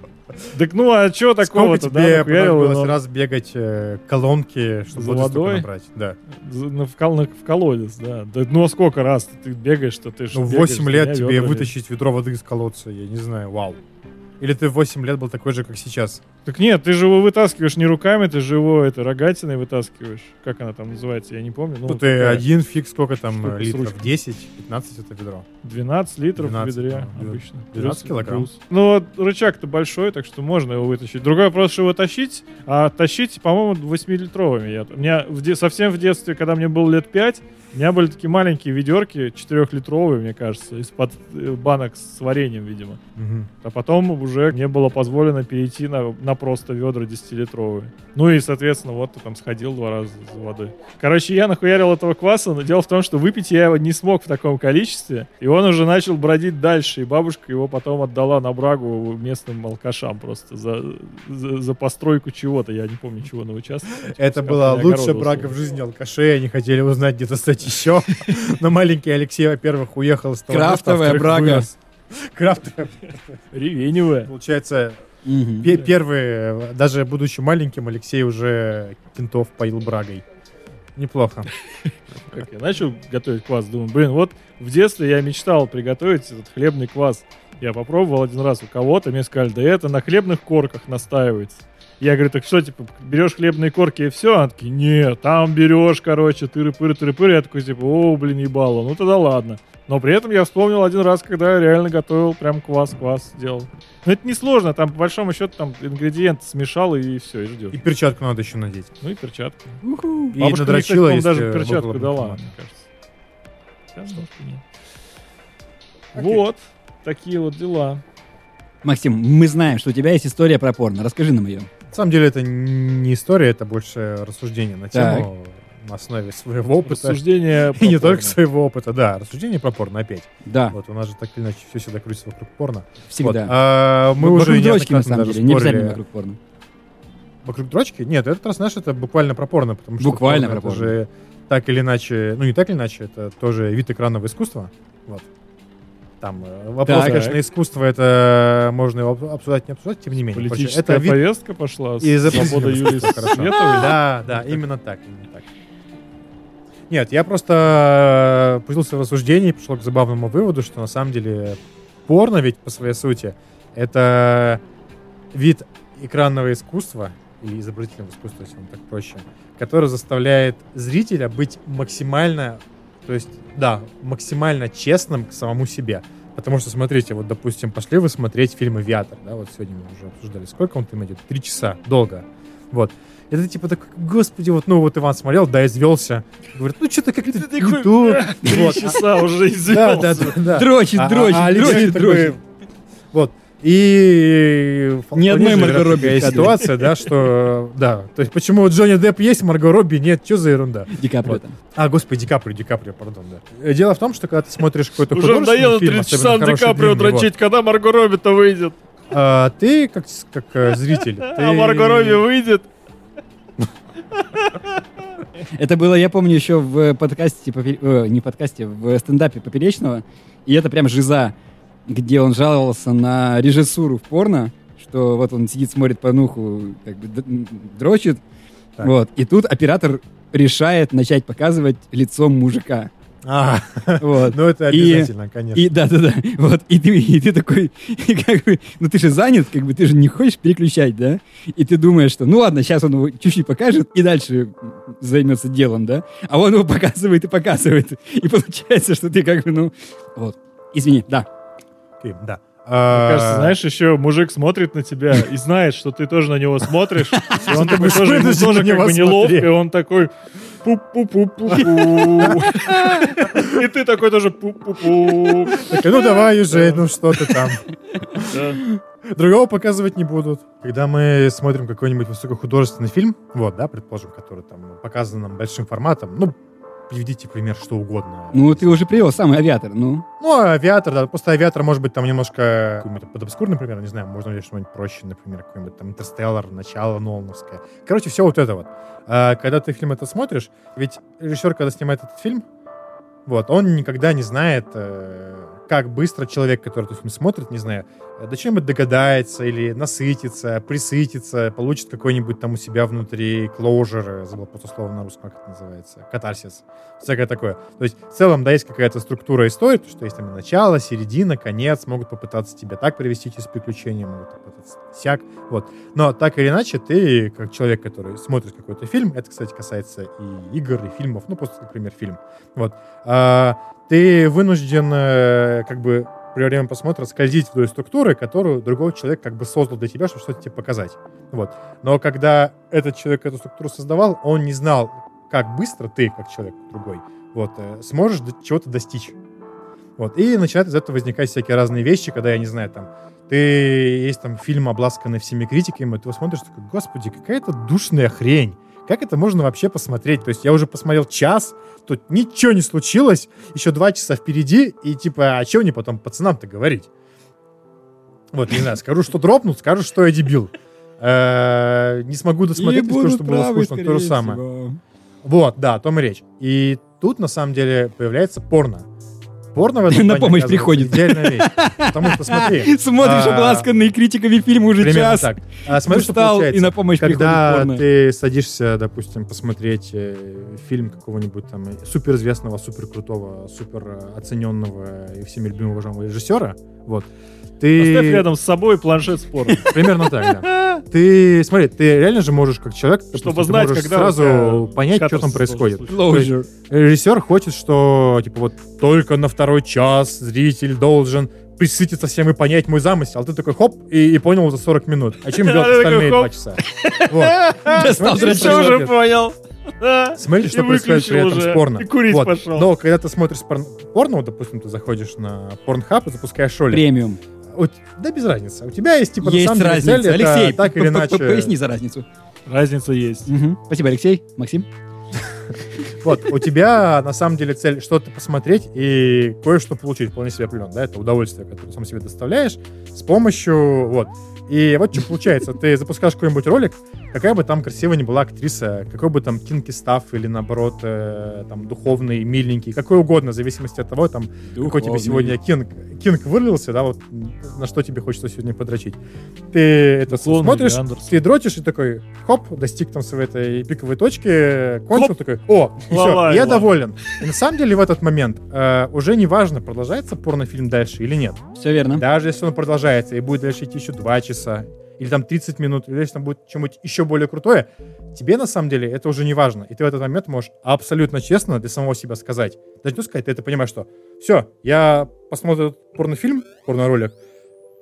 Так ну, а что Сколько такого-то, да, тебе понадобилось но- раз бегать э, колонки, чтобы За водой? набрать? Да. За- на- в, кол- на- в колодец, да. Да, Ну, а сколько раз ты, ты бегаешь, что ты Ну, в бегаешь, 8 за лет тебе ведрами. вытащить ведро воды из колодца, я не знаю, вау. Или ты в 8 лет был такой же, как сейчас? Так нет, ты же его вытаскиваешь не руками, ты же его это рогатиной вытаскиваешь. Как она там называется, я не помню. Ну, Ну, ты такая, один фиг, сколько там штука литров? ручкой. 10, 15 это ведро. 12 литров 12, в ведре да, обычно. 12 Плюс- килограмм. плюс. Ну, вот рычаг-то большой, так что можно его вытащить. Другой вопрос, что его тащить, а тащить, по-моему, 8-литровыми. Я, у меня в де- совсем в детстве, когда мне было лет 5, у меня были такие маленькие ведерки, 4-литровые, мне кажется, из-под э, банок с вареньем, видимо. Мгм. А потом уже мне было позволено перейти на, на просто ведра 10-литровые. Ну и, соответственно, вот ты там сходил два раза за водой. Короче, я нахуярил этого кваса, но дело в том, что выпить я его не смог в таком количестве, и он уже начал бродить дальше, и бабушка его потом отдала на брагу местным алкашам просто за, за, за постройку чего-то, я не помню чего на участке. Это была лучшая брага в жизни алкашей. Они хотели узнать, где достать еще. Но маленький Алексей, во-первых, уехал с того Крафтовая брага. Крафтовая. Ревеневая. Получается, Мгм. пе- первый, даже будучи маленьким, Алексей уже кентов поил брагой. Неплохо. Как я начал готовить квас, думаю, блин, вот в детстве я мечтал приготовить этот хлебный квас. Я попробовал один раз у кого-то, мне сказали, да это на хлебных корках настаивается. Я говорю, так что, типа, берешь хлебные корки и все? Они такие, нет, там берешь, короче, тыры-пыры, тыры-пыры. Я такой, типа, о, блин, ебало, ну тогда ладно. Но при этом я вспомнил один раз, когда я реально готовил прям квас-квас делал. Но это несложно, там, по большому счету, там ингредиенты смешал и все, и ждешь. И перчатку надо еще надеть. Ну и перчатку. Уху. И Бабушка мне, кстати, надрочила, по-моему, если даже перчатку дала, мне кажется. Хотя, может, и нет. Окей. Вот, такие вот дела. Максим, мы знаем, что у тебя есть история про порно. Расскажи нам ее. На самом деле это не история, это больше рассуждение на тему на основе своего опыта. Рассуждение И не только своего опыта, да. Рассуждение про порно опять. Да, Вот у нас же так или иначе все всегда крутится вокруг порно. всегда. Вот. А, мы Вокруг уже дрочки, на самом деле, не обязательно вокруг порно. Вокруг дрочки? Нет, этот раз, знаешь, это буквально про порно, потому что Буквально порно про это порно. же так или иначе, ну не так или иначе, это тоже вид экранного искусства. Вот. Там э, вопрос, Так. конечно, искусство, это можно его об- обсуждать, не обсуждать, тем не менее. Политическая это вид повестка пошла. и Свобода Юлии Хорошо. Световой. Да, да, именно так, именно так. Нет, я просто э, пустился в рассуждение и пришел к забавному выводу, что на самом деле порно ведь по своей сути это вид экранного искусства или изобразительного искусства, если вам так проще, который заставляет зрителя быть максимально, то есть, да, максимально честным к самому себе. Потому что, смотрите, вот, допустим, пошли вы смотреть фильм «Авиатор», да, вот сегодня мы уже обсуждали, сколько он там идет? Три часа, долго. Вот. Это типа так, господи, вот, ну вот Иван смотрел, да, извелся. Говорит, ну что-то как-то не то. Три часа уже Да, да, извелся. да, да. Дрочит, А- а- дрочит, дрочит, дрочит. Вот. И Ни одной Марго Робби ситуация, да, что да. То есть почему вот Джонни Депп есть, Марго Робби нет, что за ерунда? Ди Каприо Вот. там. А, господи, Ди Каприо, Ди Каприо, пардон, да. Дело в том, что когда ты смотришь какой-то Уже художественный надоело фильм, 30 особенно часа на Ди Каприо дрочить, когда Марго Робби-то выйдет. а, ты как, как э, зритель, ты... А Марго Робби выйдет. Это было, я помню, еще в подкасте, Попе- э, не подкасте, в стендапе Поперечного. И это прям жиза, где он жаловался на режиссуру в порно, что вот он сидит, смотрит порнуху, как бы дрочит. Так. Вот. И тут оператор решает начать показывать лицом мужика. А, Вот. ну это И- обязательно, конечно. И да, да, да. Вот. И ты, и ты такой, и как бы, ну ты же занят, как бы ты же не хочешь переключать, да? И ты думаешь, что ну ладно, сейчас он его чуть-чуть покажет и дальше займется делом, да? А он его показывает и показывает. И получается, что ты как бы, ну, вот. Извини, да. Окей, да. Мне А, кажется, знаешь, еще мужик смотрит на тебя и знает, что ты тоже на него смотришь. И он такой тоже, ему как бы неловко, и он такой пу-пу-пу-пу-пу. И ты такой тоже пу-пу-пу. ну давай уже, ну что ты там. Другого показывать не будут. Когда мы смотрим какой-нибудь высокохудожественный фильм, вот, да, предположим, который там показан нам большим форматом, ну, приведите пример что угодно. Ну, ты уже привел самый авиатор, ну. Ну, авиатор, да, просто авиатор может быть там немножко какой-нибудь подобскурный, например, не знаю, можно взять что-нибудь проще, например, какой-нибудь там Интерстеллар, начало Нолановское. Короче, все вот это вот. А, когда ты фильм это смотришь, ведь режиссер, когда снимает этот фильм, вот, он никогда не знает, э, как быстро человек, который этот фильм смотрит, не знаю, э, до чего-нибудь догадается или насытится, присытится, получит какой-нибудь там у себя внутри closure, забыл просто слово на русском, как это называется, катарсис, всякое такое. То есть в целом, да, есть какая-то структура истории, что есть там начало, середина, конец, могут попытаться тебя так привести через приключения, могут попытаться сяк, вот. Но так или иначе, ты, как человек, который смотрит какой-то фильм, это, кстати, касается и игр, и фильмов, ну, просто, например, фильм, вот, а, ты вынужден э, как бы при время просмотра скользить вдоль структуры, которую другой человек как бы создал для тебя, чтобы что-то тебе показать. Вот. Но когда этот человек эту структуру создавал, он не знал, как быстро ты, как человек другой, вот, э, сможешь чего-то достичь. Вот. И начинают из этого возникать всякие разные вещи, когда, я не знаю, там, ты есть там фильм, обласканный всеми критиками, и ты его смотришь, такой, господи, какая-то душная хрень. Как это можно вообще посмотреть? То есть я уже посмотрел час, тут ничего не случилось, еще два часа впереди, и типа, а что мне потом пацанам-то говорить? Вот, не знаю, скажу, что дропнут, скажу, что я дебил. Э, Не смогу досмотреть, скажу, что было скучно, то же самое. Вот, да, о том и речь. И тут, на самом деле, появляется порно. Порно в этом На помощь приходит. идеальная вещь. Потому что, смотри, Смотришь а, обласканный критиками фильм уже час. так. А, смотри, что получается. и на помощь Когда ты садишься, допустим, посмотреть э, фильм какого-нибудь там суперизвестного, суперкрутого, супер э, оцененного и всеми любимого уважаемого режиссера, вот, ты... Поставь рядом с собой планшет спорта. Примерно так, да. Ты, смотри, ты реально же можешь, как человек, допустим, Чтобы ты знать, можешь когда сразу понять, что там происходит. Режиссер хочет, что, типа, вот только на второй час зритель должен присытиться всем и понять мой замысел. А ты такой, хоп, и, и понял за 40 минут. А чем такой, остальные два часа? Вот. Смотри, все уже понял. Да. Смотрите, И что происходит при этом с порно. И курить Вот. пошел. Но когда ты смотришь порно, допустим, ты заходишь на порнхаб и запускаешь ролик. Премиум. Да без разницы. У тебя есть, типа, Есть на самом деле разница. цель, это Алексей, так или иначе... поясни за разницу. Разница есть. Мгм. Спасибо, Алексей. Максим? Вот, у тебя на самом деле цель что-то посмотреть и кое-что получить, вполне себе определенно, да, это удовольствие, которое сам себе доставляешь с помощью, вот. И вот что получается, ты запускаешь какой-нибудь ролик, какая бы там красивая ни была актриса, какой бы там кинки став или наоборот э, там духовный, миленький, какой угодно, в зависимости от того, там, какой тебе сегодня кинг, кинг вылился, да, вот на что тебе хочется сегодня подрочить. Ты это Духовный смотришь, Андерсон. ты дрочишь и такой, хоп, достиг там своей этой пиковой точки, кончил, Хоп. такой, о, и все, Лавай, я лавай. доволен. И на самом деле в этот момент э, уже не важно, продолжается порнофильм дальше или нет. Все верно. Даже если он продолжается и будет дальше идти еще 2 часа, или там 30 минут, или если там будет что-нибудь еще более крутое, тебе на самом деле это уже не важно. И ты в этот момент можешь абсолютно честно для самого себя сказать. Даже не сказать, ты это понимаешь, что все, я посмотрел этот порнофильм, порноролик,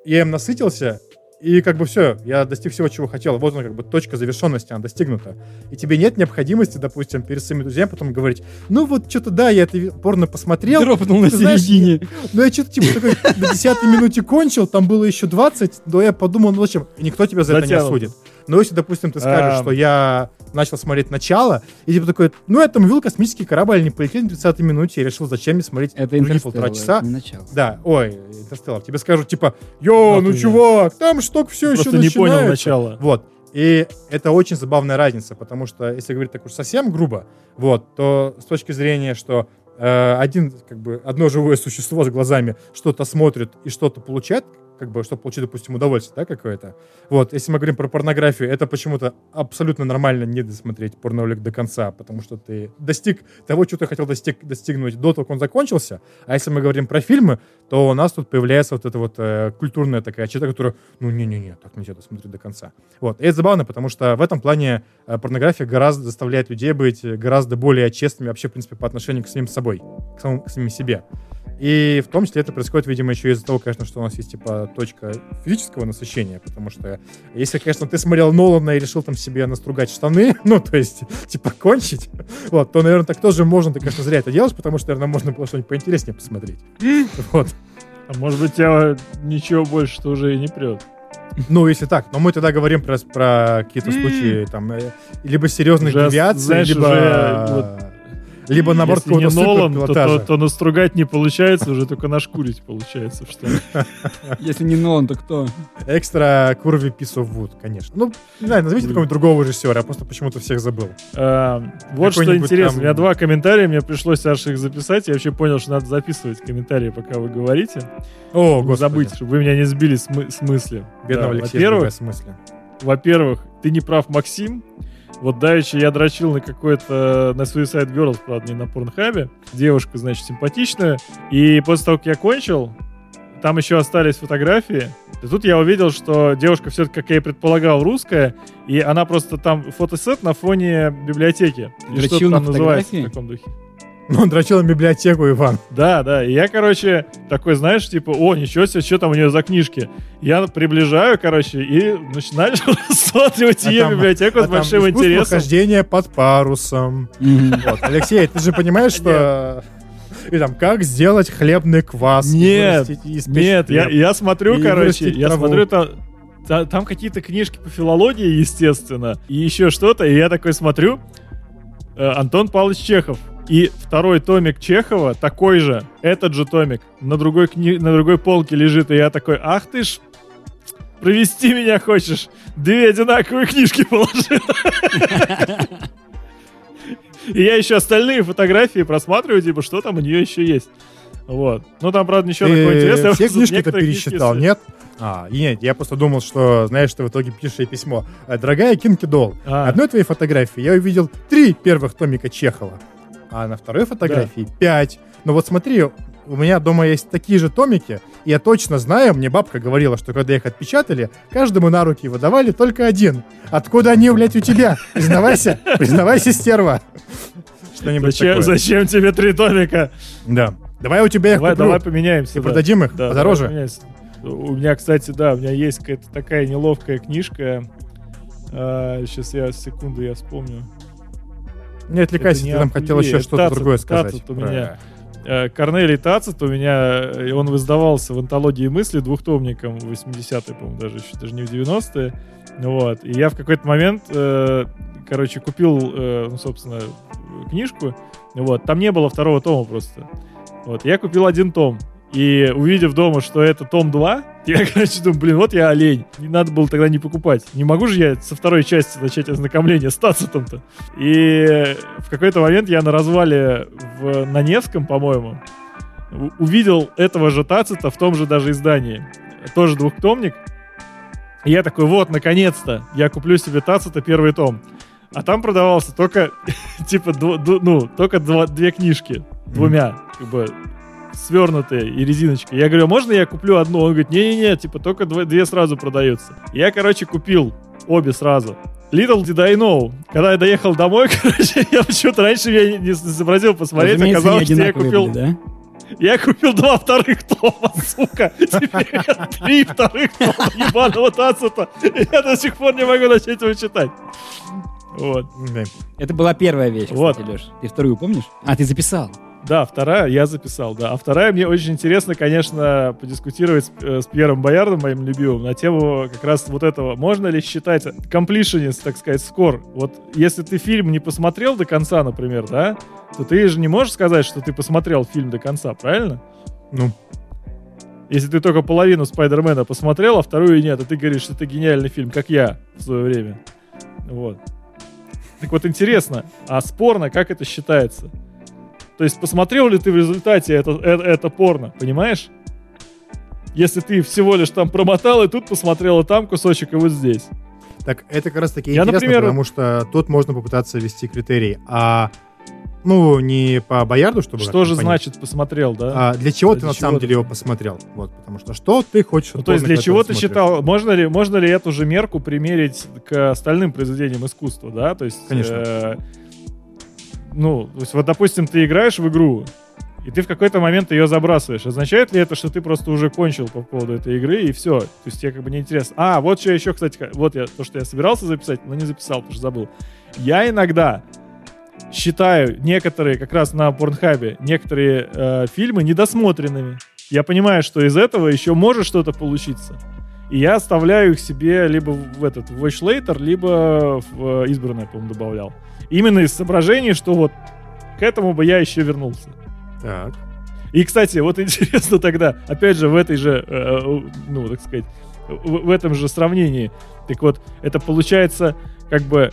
я им насытился, и как бы все, я достиг всего, чего хотел. Вот она как бы точка завершенности, она достигнута. И тебе нет необходимости, допустим, перед своими друзьями потом говорить, ну вот что-то да, я это порно посмотрел, Дропнул на середине. ну, я что-то, типа, такой на 10 минуте кончил, там было еще 20, но я подумал, ну зачем? И никто тебя за это не осудит. Но если, допустим, ты скажешь, что я начал смотреть начало, и типа такой, ну, я там увидел космический корабль, не полетели на 30 минуте, и решил, зачем мне смотреть Это другие полтора часа. не начало. Да, ой, Интерстеллар. Тебе скажут, типа, йо, ну, Нахуй. чувак, там штук все еще Просто не понял начинается». начала. Вот. И это очень забавная разница, потому что, если говорить так уж совсем грубо, вот, то с точки зрения, что э, один, как бы, одно живое существо с глазами что-то смотрит и что-то получает, как бы, чтобы получить, допустим, удовольствие, да, какое-то. Вот, если мы говорим про порнографию, это почему-то абсолютно нормально не досмотреть порноролик до конца, потому что ты достиг того, что ты хотел достиг, достигнуть до того, как он закончился. А если мы говорим про фильмы, то у нас тут появляется вот эта вот э, культурная такая черта, которая, ну, не-не-не, так нельзя досмотреть до конца. Вот. И это забавно, потому что в этом плане э, порнография гораздо заставляет людей быть гораздо более честными вообще, в принципе, по отношению к самим собой, к, самому, к самим себе. И в том числе это происходит, видимо, еще из-за того, конечно, что у нас есть, типа, точка физического насыщения, потому что если, конечно, ты смотрел Нолана и решил там себе настругать штаны, ну, то есть, типа, кончить, вот, то, наверное, так тоже можно, ты, конечно, зря это делаешь, потому что, наверное, можно было что-нибудь поинтереснее посмотреть. Вот. А может быть, тебя ничего больше-то уже и не прет. Ну, если так. Но мы тогда говорим про, про какие-то случаи, там, э, либо серьезных девиаций, знаешь, либо уже вот Либо наоборот Если не Нолан, то, то, то настругать не получается, уже только нашкурить получается. Что... Если не Нолан, то кто? Экстра Курви Piece of Wood, конечно. Ну, не знаю, назовите какого-нибудь другого режиссера, я просто почему-то всех забыл. А, вот что интересно. У меня два комментария, мне пришлось аж их записать. Я вообще понял, что надо записывать комментарии, пока вы говорите. О, Не господи. забыть, чтобы вы меня не сбили с, мы- с мысли. Бедного Да, Алексея во-первых, в смысле. во-первых, ты не прав, Максим. Вот давеча я дрочил на какой-то, на Suicide Girls, правда, не на Порнхабе. Девушка, значит, симпатичная. И после того, как я кончил, там еще остались фотографии. И тут я увидел, что девушка все-таки, как я и предполагал, русская. И она просто там фотосет на фоне библиотеки. Дрочил на фотографии? в таком духе. Ну, он дрочил на библиотеку, Иван. Да, да. И я, короче, такой, знаешь, типа, о, ничего себе, что там у нее за книжки. Я приближаю, короче, и начинаю рассматривать А ее там- библиотеку А с там большим интересом. хождения под парусом. Вот. Алексей, ты же понимаешь, что... И там, как сделать хлебный квас? Нет, Нет, я, смотрю, И короче, я траву. смотрю там, та- там какие-то книжки по филологии, естественно, и еще что-то, и я такой смотрю, э, Антон Павлович Чехов. И второй томик Чехова, такой же, этот же томик, на другой, кни- на другой полке лежит, и я такой, ах ты ж, провести меня хочешь, две одинаковые книжки положил. И я еще остальные фотографии просматриваю, типа, что там у нее еще есть. Вот. Ну, там, правда, ничего такого Ты интересного. все книжки-то пересчитал, нет? А, и нет, я просто думал, что, знаешь, ты в итоге пишешь ей письмо. «Э, Дорогая Кинки Дол, А. одной твоей фотографии я увидел три первых томика Чехова, а на второй фотографии пять. Но вот смотри, у меня дома есть такие же томики, и я точно знаю, мне бабка говорила, что когда их отпечатали, каждому на руки выдавали только один. Откуда они, блядь, у тебя? Признавайся, признавайся, стерва. Что-нибудь Зачем, такое. зачем тебе три томика? Да. Давай у тебя их Давай, куплю. давай поменяемся. И да. продадим их Да, подороже. У меня, кстати, да, у меня есть какая-то такая неловкая книжка. сейчас я, секунду, я вспомню. Не отвлекайся, Это ты не там хотел еще что-то другое сказать. Тацит у меня. Э, Корнелий Тацит у меня, э, он издавался в антологии мысли двухтомником в 80-е, по-моему, даже еще, даже не в 90-е. Вот. И я в какой-то момент, э, короче, купил, э, ну, собственно, книжку. Вот. Там не было второго тома просто. Вот. Я купил один том. И увидев дома, что это том 2, я, короче, думаю, блин, вот я олень. Не надо было тогда не покупать. Не могу же я со второй части начать ознакомление с Тацитом-то. И в какой-то момент я на развале в, на Невском, по-моему, увидел этого же Тацита в том же даже издании. Тоже двухтомник. И я такой, вот, наконец-то, я куплю себе Тацита первый том. А там продавался только, типа, ну, только два- две книжки. Двумя, как бы, свернутые и резиночкой. Я говорю, можно я куплю одну? Он говорит, не-не-не, типа, только две сразу продаются. Я, короче, купил обе сразу. Little did I know. Когда я доехал домой, короче, я почему-то раньше я не, не сообразил посмотреть, Разумеется, оказалось, что я купил, были, да? я купил два вторых тома, сука. Теперь я три вторых тома ебаного Тацита. И Я до сих пор не могу начать его читать. Вот. Это была первая вещь, Вот. кстати, Леш. Ты вторую помнишь? А, ты записал. Да, вторая я записал, да. А вторая мне очень интересно, конечно, подискутировать с, э, с Пьером Боярдом, моим любимым, на тему как раз вот этого. Можно ли считать completionist, так сказать, скор? Вот если ты фильм не посмотрел до конца, например, да, то ты же не можешь сказать, что ты посмотрел фильм до конца, правильно? Ну, Если ты только половину Спайдермена посмотрел, а вторую нет, а ты говоришь, что это гениальный фильм, как я в свое время. Вот. Так вот интересно, а спорно, как это считается? То есть посмотрел ли ты в результате это, это, это порно, понимаешь? Если ты всего лишь там промотал, и тут посмотрел, и там кусочек, и вот здесь. так это как раз таки Я, интересно, например, потому что тут можно попытаться ввести критерии. А, ну, не по Боярду, чтобы... Что же понять, значит посмотрел, да? А для чего Для ты на чего самом ты деле его посмотрел? Вот, потому что что ты хочешь Ну, то есть для чего ты смотришь? считал, можно ли, можно ли эту же мерку примерить к остальным произведениям искусства, да? То есть, Конечно. э, ну, то есть вот, допустим, ты играешь в игру, и ты в какой-то момент ее забрасываешь. Означает ли это, что ты просто уже кончил по поводу этой игры, и все? То есть тебе как бы неинтересно. А, вот что еще, кстати, вот я, то, что я собирался записать, но не записал, потому что забыл. Я иногда считаю некоторые, как раз на Порнхабе, некоторые э, фильмы недосмотренными. Я понимаю, что из этого еще может что-то получиться. И я оставляю их себе либо в этот в Watch Later, либо в э, избранное, по-моему, добавлял. Именно из соображений, что вот к этому бы я еще вернулся. Так. И, кстати, вот интересно тогда, опять же, в этой же, э, ну, так сказать, в, в этом же сравнении. Так вот, это получается, как бы,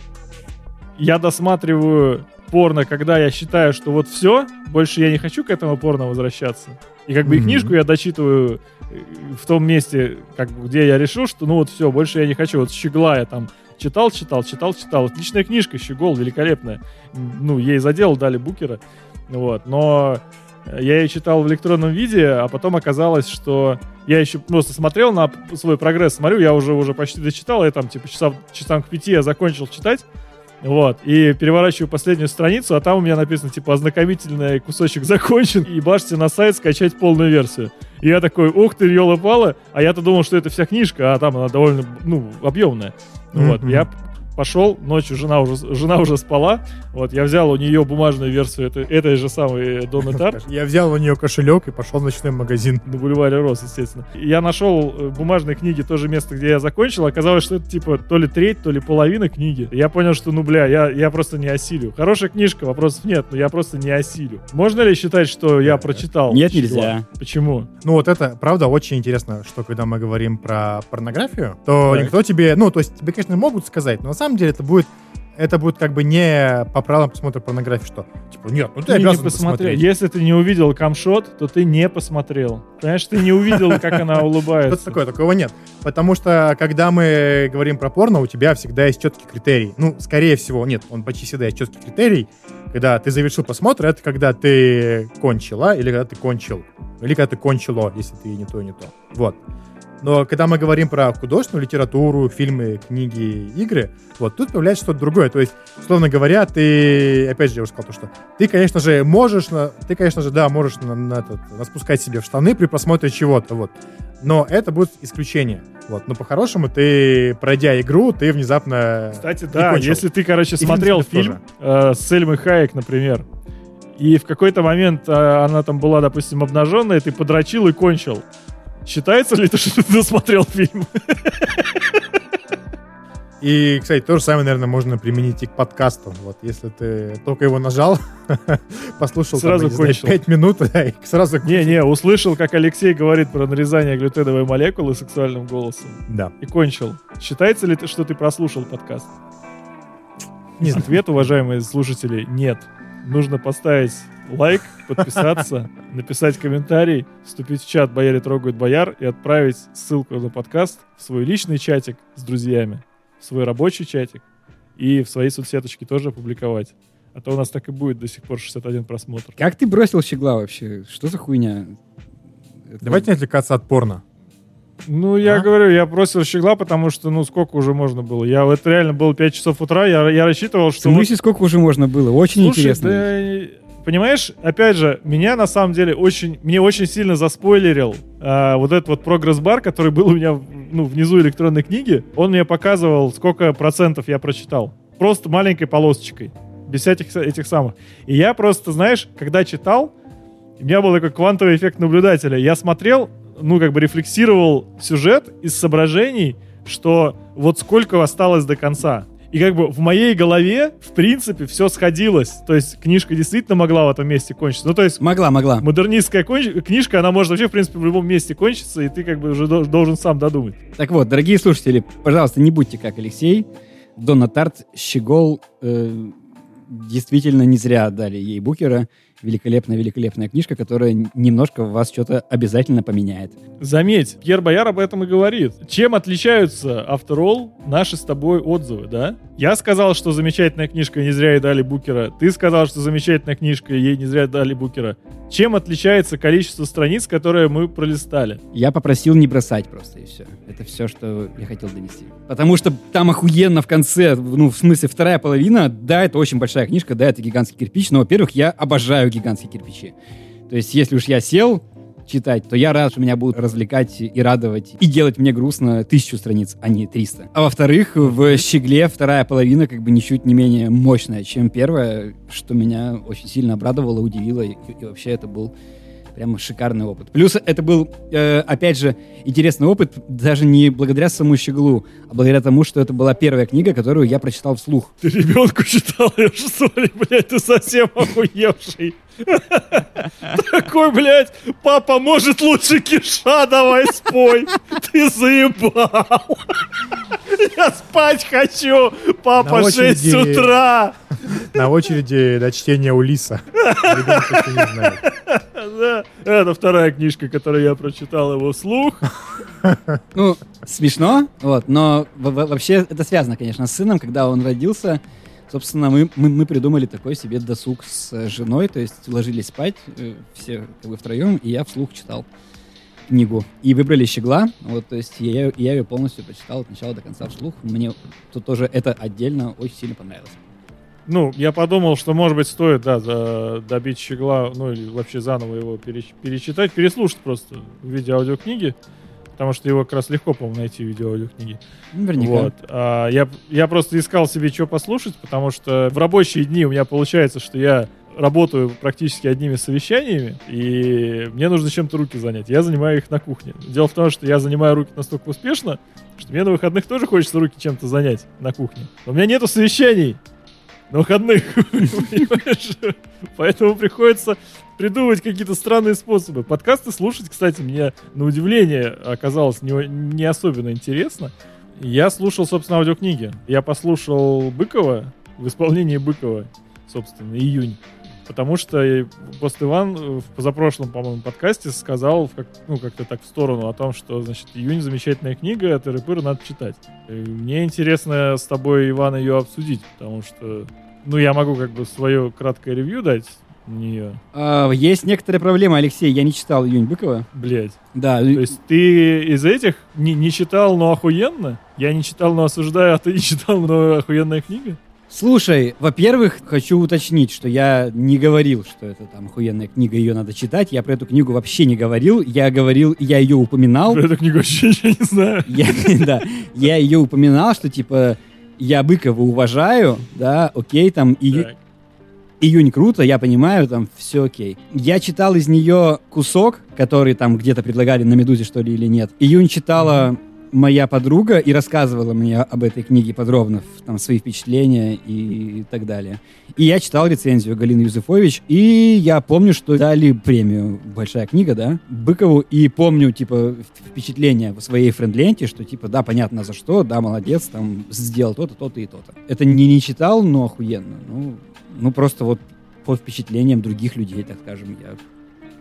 я досматриваю порно, когда я считаю, что вот все, больше я не хочу к этому порно возвращаться. И как бы и Мгм. книжку я дочитываю э, в том месте, как где я решил, что ну вот все, больше я не хочу. Вот Щегла я там читал, читал, читал, читал. Отличная книжка, Щегол, великолепная. Ну, ей задел, дали букера. Вот, но я ее читал в электронном виде, а потом оказалось, что я еще просто смотрел на свой прогресс, смотрю, я уже уже почти дочитал, я там типа часам, часам к пяти я закончил читать, вот, и переворачиваю последнюю страницу, а там у меня написано, типа, ознакомительный кусочек закончен, и башьте на сайт скачать полную версию. И я такой, ух ты, ёлы пала а я-то думал, что это вся книжка, а там она довольно, ну, объемная. Вот, Мгм. я пошел, ночью жена уже, жена уже спала, вот, я взял у нее бумажную версию этой, этой же самой Донны Тарт, Я взял у нее кошелек и пошел в ночной магазин. на бульваре Рос, естественно. Я нашел э, в бумажной книге тоже место, где я закончил. Оказалось, что это типа то ли треть, то ли половина книги. Я понял, что, ну, бля, я, я просто не осилю. Хорошая книжка, вопросов нет, но я просто не осилю. Можно ли считать, что я прочитал? Нет, Щегла? нельзя. Почему? Ну вот это, правда, очень интересно, что когда мы говорим про порнографию, то Так. никто тебе, ну, то есть тебе, конечно, могут сказать, но на самом деле это будет, это будет как бы не по правилам просмотра порнографии, что, типа, нет, ну ты, Ты не обязан посмотрел. посмотреть. Если ты не увидел камшот, то ты не посмотрел. Понимаешь, ты не увидел, как она улыбается. Что-то такое, такого нет. Потому что, когда мы говорим про порно, у тебя всегда есть четкий критерий. Ну, скорее всего, нет, он почти всегда есть четкий критерий. Когда ты завершил просмотр, это когда ты кончила, или когда ты кончил. Или когда ты кончило, если ты не то, и не то. Вот. Но когда мы говорим про художественную литературу, фильмы, книги, игры, вот тут появляется что-то другое. То есть, условно говоря, ты, опять же, я уже сказал то, что ты, конечно же, можешь, на- ты, конечно же, да, можешь на, на этот, распускать себе в штаны при просмотре чего-то, вот. Но это будет исключение. Вот. Но по-хорошему, ты, пройдя игру, ты внезапно... Кстати, да, кончил. если ты, короче, И смотрел фильм э, с Сельмой Хайек, например, и в какой-то момент э, она там была, допустим, обнаженная, ты подрочил и кончил. Считается ли это, что ты досмотрел фильм? И, кстати, то же самое, наверное, можно применить и к подкасту. Вот, если ты только его нажал, послушал Сразу там, не знаю, кончил. 5 минут, да, и сразу... Не-не, услышал, как Алексей говорит про нарезание глютеновой молекулы сексуальным голосом. Да. И кончил. Считается ли что ты прослушал подкаст? Не знаю. Ответ, уважаемые слушатели, нет. Нужно поставить лайк, подписаться, написать комментарий, вступить в чат «Бояре трогают бояр» и отправить ссылку на подкаст в свой личный чатик с друзьями, в свой рабочий чатик и в свои соцсеточки тоже опубликовать. А то у нас так и будет до сих пор 61 просмотр. Как ты бросил щегла вообще? Что за хуйня? Это- Давайте не отвлекаться от порно. Ну, я А? говорю, я бросил щегла, потому что, ну, сколько уже можно было. Я, это реально было 5 часов утра, я, я рассчитывал, В что... вот- смысле, сколько уже можно было? Очень Слушай, интересно. да, понимаешь, опять же, меня на самом деле очень, мне очень сильно заспойлерил а, вот этот вот прогресс-бар, который был у меня ну, внизу электронной книги. Он мне показывал, сколько процентов я прочитал. Просто маленькой полосочкой. Без всяких этих самых. И я просто, знаешь, когда читал, у меня был такой квантовый эффект наблюдателя. Я смотрел, ну, как бы рефлексировал сюжет из соображений, что вот сколько осталось до конца. И как бы в моей голове, в принципе, все сходилось. То есть книжка действительно могла в этом месте кончиться. Ну, то есть Могла, могла. модернистская конч- книжка, она может вообще, в принципе, в любом месте кончиться, и ты как бы уже дол- должен сам додумать. Так вот, дорогие слушатели, пожалуйста, не будьте как Алексей. Тарт, Щегол э, действительно не зря отдали ей Букера. Великолепная-великолепная книжка, которая немножко в вас что-то обязательно поменяет. Заметь, Пьер Бояр об этом и говорит. Чем отличаются, after all, наши с тобой отзывы, да? Я сказал, что замечательная книжка, не зря ей дали Букера. Ты сказал, что замечательная книжка, ей не зря дали Букера. Чем отличается количество страниц, которые мы пролистали? Я попросил не бросать просто, и все. Это все, что я хотел донести. Потому что там охуенно в конце, ну, в смысле, вторая половина, да, это очень большая книжка, да, это гигантский кирпич, но, во-первых, я обожаю гигантские кирпичи. То есть, если уж я сел читать, то я рад, что меня будут развлекать и радовать, и делать мне грустно тысячу страниц, а не 300. А во-вторых, в «Щегле» вторая половина как бы ничуть не менее мощная, чем первая, что меня очень сильно обрадовало, удивило, и, и вообще это был прямо шикарный опыт. Плюс это был, э, опять же, интересный опыт даже не благодаря самому Щеглу, а благодаря тому, что это была первая книга, которую я прочитал вслух. Ты ребенку читал ее, что ли, блядь, ты совсем охуевший. Такой, блядь, папа, может лучше киша давай спой. Ты заебал. Я спать хочу. Папа, На 6 очереди- утра. На очереди до чтения Улиса. Да. Это вторая книжка, которую я прочитал его вслух. Ну, смешно, вот, но во- во- вообще это связано, конечно, с сыном, когда он родился. Собственно, мы, мы, мы придумали такой себе досуг с э, женой, то есть ложились спать э, все как бы втроем, и я вслух читал книгу. И выбрали «Щегла», вот, то есть я, я ее полностью прочитал от начала до конца вслух. Мне тут тоже это отдельно очень сильно понравилось. Ну, я подумал, что, может быть, стоит, да, за- добить щегла, ну, или вообще заново его переч- перечитать, переслушать просто в виде аудиокниги, потому что его как раз легко, по-моему, найти в виде аудиокниги. Наверняка. Вот. А, я, я просто искал себе, что послушать, потому что в рабочие дни у меня получается, что я работаю практически одними совещаниями, и мне нужно чем-то руки занять. Я занимаю их на кухне. Дело в том, что я занимаю руки настолько успешно, что мне на выходных тоже хочется руки чем-то занять на кухне. Но у меня нету совещаний на выходных? Поэтому приходится придумывать какие-то странные способы. Подкасты слушать, кстати, мне на удивление оказалось не, не особенно интересно. Я слушал, собственно, аудиокниги. Я послушал Быкова в исполнении Быкова, собственно, июнь. Потому что э, пост Иван в позапрошлом, по-моему, подкасте сказал, как, ну, как-то так в сторону о том, что, значит, июнь замечательная книга, а Тыры-пыры надо читать. И мне интересно с тобой, Иван, ее обсудить, потому что, ну, я могу как бы свое краткое ревью дать нее. А, есть некоторые проблемы, Алексей, я не читал «Июнь Быкова». Блять. Да, То есть ты из этих не, не читал, но охуенно? Я не читал, но осуждаю, а ты не читал, но охуенная книга? Слушай, во-первых, хочу уточнить, что я не говорил, что это там охуенная книга, ее надо читать. Я про эту книгу вообще не говорил. Я говорил, я ее упоминал. Про эту книгу вообще ничего не знаю. Я, да, я ее упоминал, что типа я Быкова уважаю, да, окей, там Так. июнь круто, я понимаю, там все окей. Я читал из нее кусок, который там где-то предлагали на Медузе, что ли, или нет. Июнь читала моя подруга и рассказывала мне об этой книге подробно, там, свои впечатления и так далее. И я читал рецензию Галины Юзефович, и я помню, что дали премию «Большая книга», да, Быкову, и помню, типа, впечатления в своей френд-ленте, что, типа, да, понятно за что, да, молодец, там, сделал то-то, то-то и то-то. Это не, не читал, но охуенно. Ну, ну, просто вот по впечатлениям других людей, так скажем, я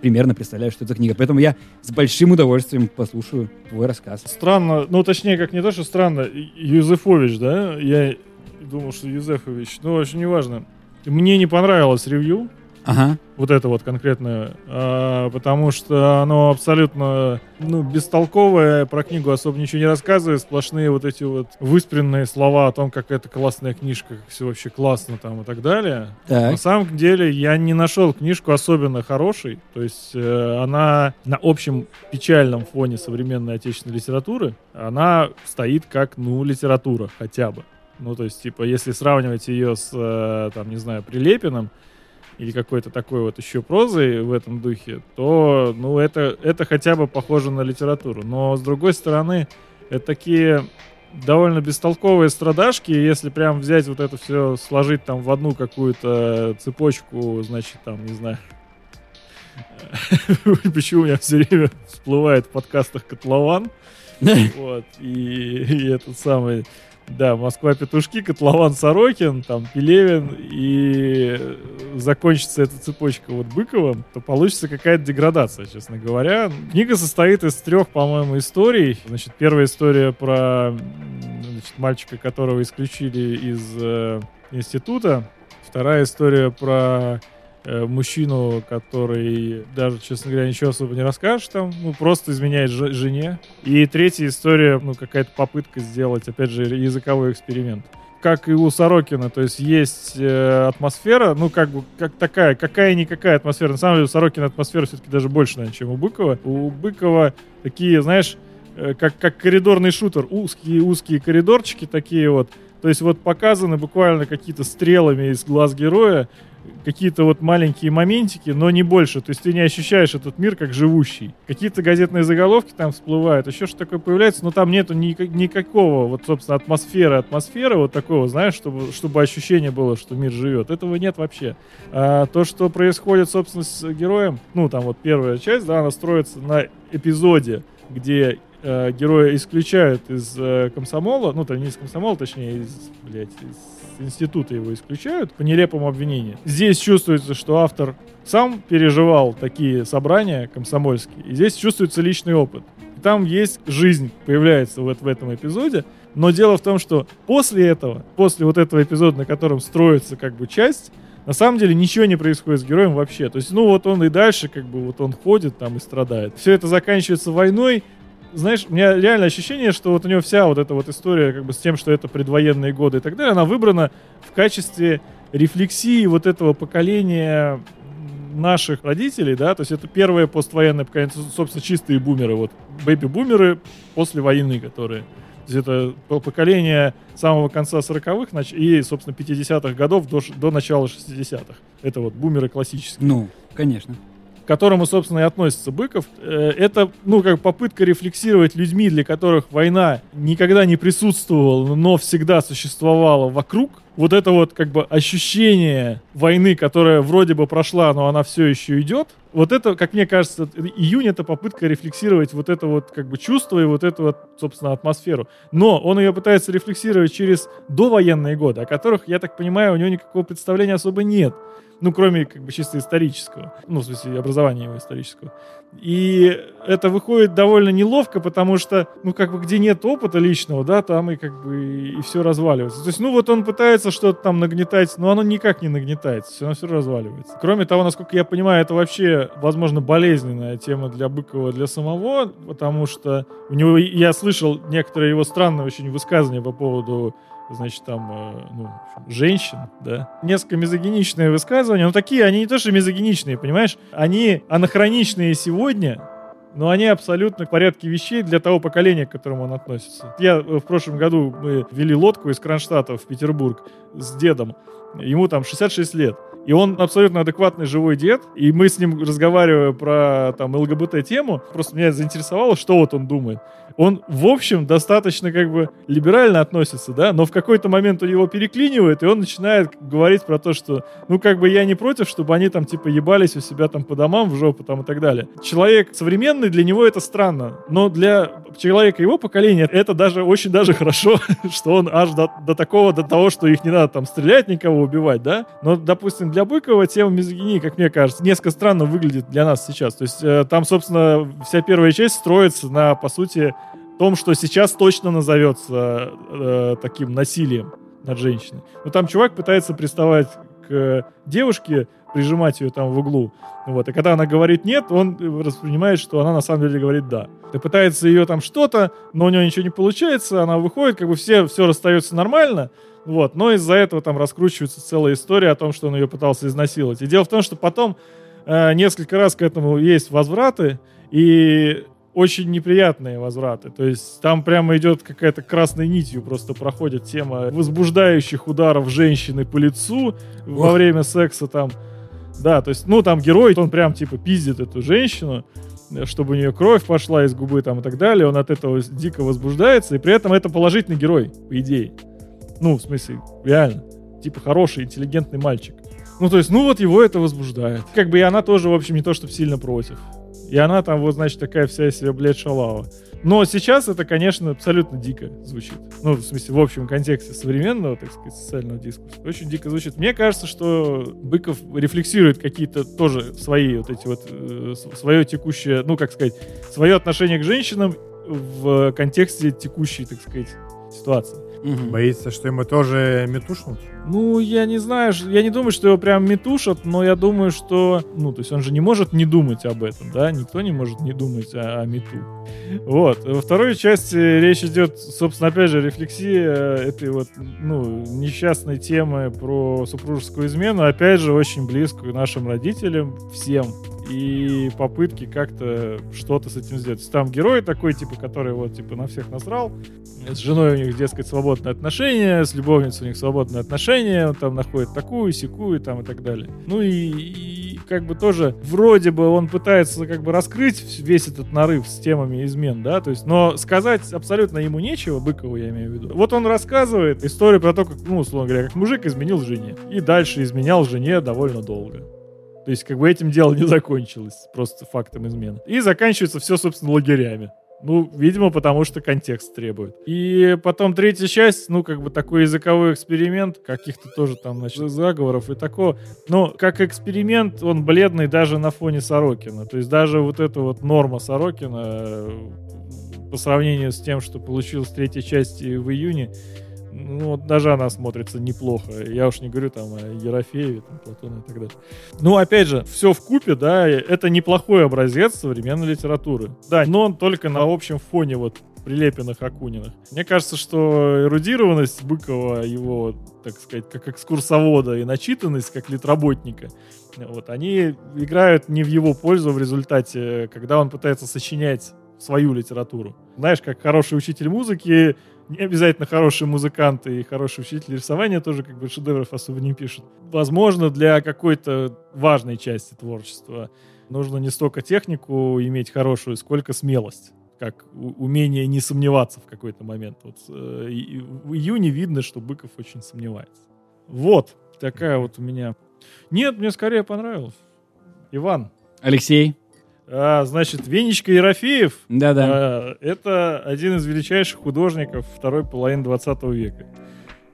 примерно представляю, что это книга. Поэтому я с большим удовольствием послушаю твой рассказ. Странно, ну точнее, как не то, что странно, Юзефович, да? Я думал, что Юзефович. Ну, в общем, неважно. Мне не понравилось ревью, Ага. вот это вот конкретное, а, потому что оно абсолютно ну, бестолковое, про книгу особо ничего не рассказывает, сплошные вот эти вот выспренные слова о том, как это классная книжка, как все вообще классно там и так далее. На Так. самом деле я не нашел книжку особенно хорошей, то есть э, она на общем печальном фоне современной отечественной литературы, она стоит как, ну, литература хотя бы. Ну, то есть, типа, если сравнивать ее с, э, там, не знаю, Прилепиным, или какой-то такой вот еще прозой в этом духе, то, ну, это, это хотя бы похоже на литературу. Но, с другой стороны, это такие довольно бестолковые страдашки, если прям взять вот это все, сложить там в одну какую-то цепочку, значит, там, не знаю, почему у меня все время всплывает в подкастах котлован, вот, и, и этот самый, да, Москва-Петушки, Котлован Сорокин, там, Пелевин, и закончится эта цепочка вот Быковым, то получится какая-то деградация, честно говоря. Книга состоит из трех, по-моему, историй. Значит, первая история про значит, мальчика, которого исключили из э, института. Вторая история про мужчину, который даже, честно говоря, ничего особо не расскажешь там, ну, просто изменяет же- жене. И третья история, ну, какая-то попытка сделать, опять же, языковой эксперимент. Как и у Сорокина, то есть есть э, атмосфера, ну, как бы, как такая, какая-никакая атмосфера. На самом деле у Сорокина атмосфера все-таки даже больше, наверное, чем у Быкова. У Быкова такие, знаешь, э, как, как коридорный шутер, узкие-узкие коридорчики такие вот, то есть вот показаны буквально какие-то стрелами из глаз героя какие-то вот маленькие моментики, но не больше. То есть ты не ощущаешь этот мир как живущий. Какие-то газетные заголовки там всплывают, еще что такое появляется, но там нету ни, никакого вот, собственно, атмосферы, атмосферы вот такого, знаешь, чтобы, чтобы ощущение было, что мир живет. Этого нет вообще. А то, что происходит, собственно, с героем, ну, там вот первая часть, да, она строится на эпизоде, где э, героя исключают из э, комсомола, ну, то не из комсомола, точнее, из, блядь, из института его исключают по нелепому обвинению. Здесь чувствуется, что автор сам переживал такие собрания комсомольские, и здесь чувствуется личный опыт. И там есть жизнь, появляется вот в этом эпизоде, но дело в том, что после этого, после вот этого эпизода, на котором строится как бы часть, на самом деле ничего не происходит с героем вообще. То есть, ну вот он и дальше, как бы, вот он ходит там и страдает. Все это заканчивается войной, знаешь, у меня реально ощущение, что вот у него вся вот эта вот история как бы с тем, что это предвоенные годы и так далее, она выбрана в качестве рефлексии вот этого поколения наших родителей, да, то есть это первое поствоенное поколение, собственно, чистые бумеры, вот, бэби-бумеры после войны, которые, то есть это поколение самого конца 40-х и, собственно, 50-х годов до, до начала 60-х. Это вот бумеры классические. Ну, конечно к которому, собственно, и относится Быков, э, это, ну, как попытка рефлексировать людьми, для которых война никогда не присутствовала, но всегда существовала вокруг. Вот это вот, как бы, ощущение войны, которая вроде бы прошла, но она все еще идет, вот это, как мне кажется, июнь — это попытка рефлексировать вот это вот, как бы, чувство и вот эту вот, собственно, атмосферу. Но он ее пытается рефлексировать через довоенные годы, о которых, я так понимаю, у него никакого представления особо нет. Ну, кроме как бы чисто исторического. Ну, в смысле, образования его исторического. И это выходит довольно неловко, потому что, ну, как бы, где нет опыта личного, да, там и как бы и, все разваливается. То есть, ну, вот он пытается что-то там нагнетать, но оно никак не нагнетается, все равно все разваливается. Кроме того, насколько я понимаю, это вообще, возможно, болезненная тема для Быкова, для самого, потому что у него, я слышал некоторые его странные очень высказывания по поводу значит, там, э, ну, женщин, да. Несколько мизогиничные высказывания, но такие, они не то что мизогиничные, понимаешь, они анахроничные сегодня, но они абсолютно в порядке вещей для того поколения, к которому он относится. Я э, в прошлом году мы вели лодку из Кронштадта в Петербург с дедом, ему там 66 лет. И он абсолютно адекватный живой дед, и мы с ним разговаривая про там ЛГБТ-тему, просто меня заинтересовало, что вот он думает он, в общем, достаточно как бы либерально относится, да, но в какой-то момент у него переклинивает, и он начинает говорить про то, что, ну, как бы я не против, чтобы они там, типа, ебались у себя там по домам в жопу там и так далее. Человек современный, для него это странно, но для человека его поколения это даже очень даже хорошо, что он аж до, до такого, до того, что их не надо там стрелять, никого убивать, да, но, допустим, для Быкова тема мизогинии, как мне кажется, несколько странно выглядит для нас сейчас, то есть э, там, собственно, вся первая часть строится на, по сути, том, что сейчас точно назовется э, таким насилием над женщиной. Но там чувак пытается приставать к девушке, прижимать ее там в углу. Вот. И когда она говорит нет, он воспринимает, что она на самом деле говорит да. И пытается ее там что-то, но у нее ничего не получается, она выходит, как бы все, все расстается нормально, вот. Но из-за этого там раскручивается целая история о том, что он ее пытался изнасиловать. И дело в том, что потом э, несколько раз к этому есть возвраты, и очень неприятные возвраты. То есть там прямо идет какая-то красной нитью просто проходит тема возбуждающих ударов женщины по лицу Ох. во время секса там. Да, то есть, ну, там герой, он прям типа пиздит эту женщину, чтобы у нее кровь пошла из губы там и так далее. Он от этого дико возбуждается, и при этом это положительный герой, по идее. Ну, в смысле, реально. Типа хороший, интеллигентный мальчик. Ну, то есть, ну вот его это возбуждает. Как бы и она тоже, в общем, не то, чтобы сильно против. И она там вот, значит, такая вся из себя, блядь, шалава. Но сейчас это, конечно, абсолютно дико звучит. Ну, в смысле, в общем контексте современного, так сказать, социального дискурса. Очень дико звучит. Мне кажется, что Быков рефлексирует какие-то тоже свои вот эти вот, э, свое текущее, ну, как сказать, свое отношение к женщинам в контексте текущей, так сказать, ситуации. Угу. Боится, что ему тоже метушнут? Ну, я не знаю, я не думаю, что его прям метушат, но я думаю, что, ну, то есть он же не может не думать об этом, да, никто не может не думать о, о мету. Вот. Во второй части речь идет, собственно, опять же, рефлексия этой вот, ну, несчастной темы про супружескую измену, опять же, очень близкую нашим родителям, всем. и попытки как-то что-то с этим сделать. Там герой такой, типа, который вот, типа, на всех насрал. С женой у них, дескать, свободные отношения, с любовницей у них свободные отношения, он там находит такую, секую, там и так далее. Ну и, и как бы тоже, вроде бы он пытается как бы раскрыть весь этот нарыв с темами измен, да, то есть, но сказать абсолютно ему нечего, Быкову я имею в виду. Вот он рассказывает историю про то, как, ну, условно говоря, как мужик изменил жене. И дальше изменял жене довольно долго. То есть, как бы этим дело не закончилось, просто фактом измены. И заканчивается все, собственно, лагерями. Ну, видимо, потому что контекст требует. И потом третья часть, ну, как бы такой языковой эксперимент, каких-то тоже там, значит, заговоров и такого. Но как эксперимент он бледный даже на фоне Сорокина. То есть даже вот эта вот норма Сорокина э, по сравнению с тем, что получилось в третьей части в июне, ну, даже она смотрится неплохо. Я уж не говорю там о Ерофееве, там, Платоне и так далее. Ну, опять же, все в купе, да, это неплохой образец современной литературы. Да, но он только на общем фоне вот прилепенных Акуниных. Мне кажется, что эрудированность Быкова, его, так сказать, как экскурсовода и начитанность как литработника, вот, они играют не в его пользу в результате, когда он пытается сочинять свою литературу. Знаешь, как хороший учитель музыки не обязательно хорошие музыканты и хороший учитель рисования тоже как бы шедевров особо не пишут. Возможно, для какой-то важной части творчества нужно не столько технику иметь хорошую, сколько смелость как умение не сомневаться в какой-то момент. Вот э, в июне видно, что Быков очень сомневается. Вот такая вот у меня. Нет, мне скорее понравилось. Иван. Алексей. А, значит, Венечка Ерофеев Да-да. а, это один из величайших художников второй половины 20 века.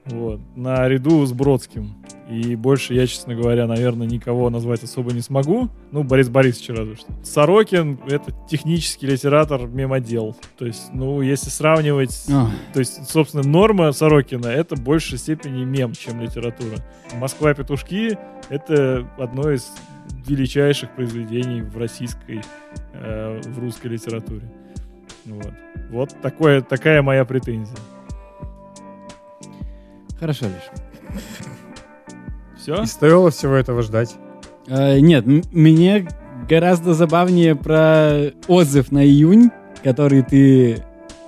Вот. Наряду с Бродским. И больше я, честно говоря, наверное, никого назвать особо не смогу. Ну, Борис Борисович разве что. Сорокин — это технический литератор мемодел. То есть, ну, если сравнивать... Ох. То есть, собственно, норма Сорокина — это в большей степени мем, чем литература. «Москва-петушки» — это одно из величайших произведений в российской, э, в русской литературе. Вот, вот такое, такая моя претензия. Хорошо, Леш. Все? И стоило всего этого ждать. Э, нет, мне гораздо забавнее про отзыв на июнь, который ты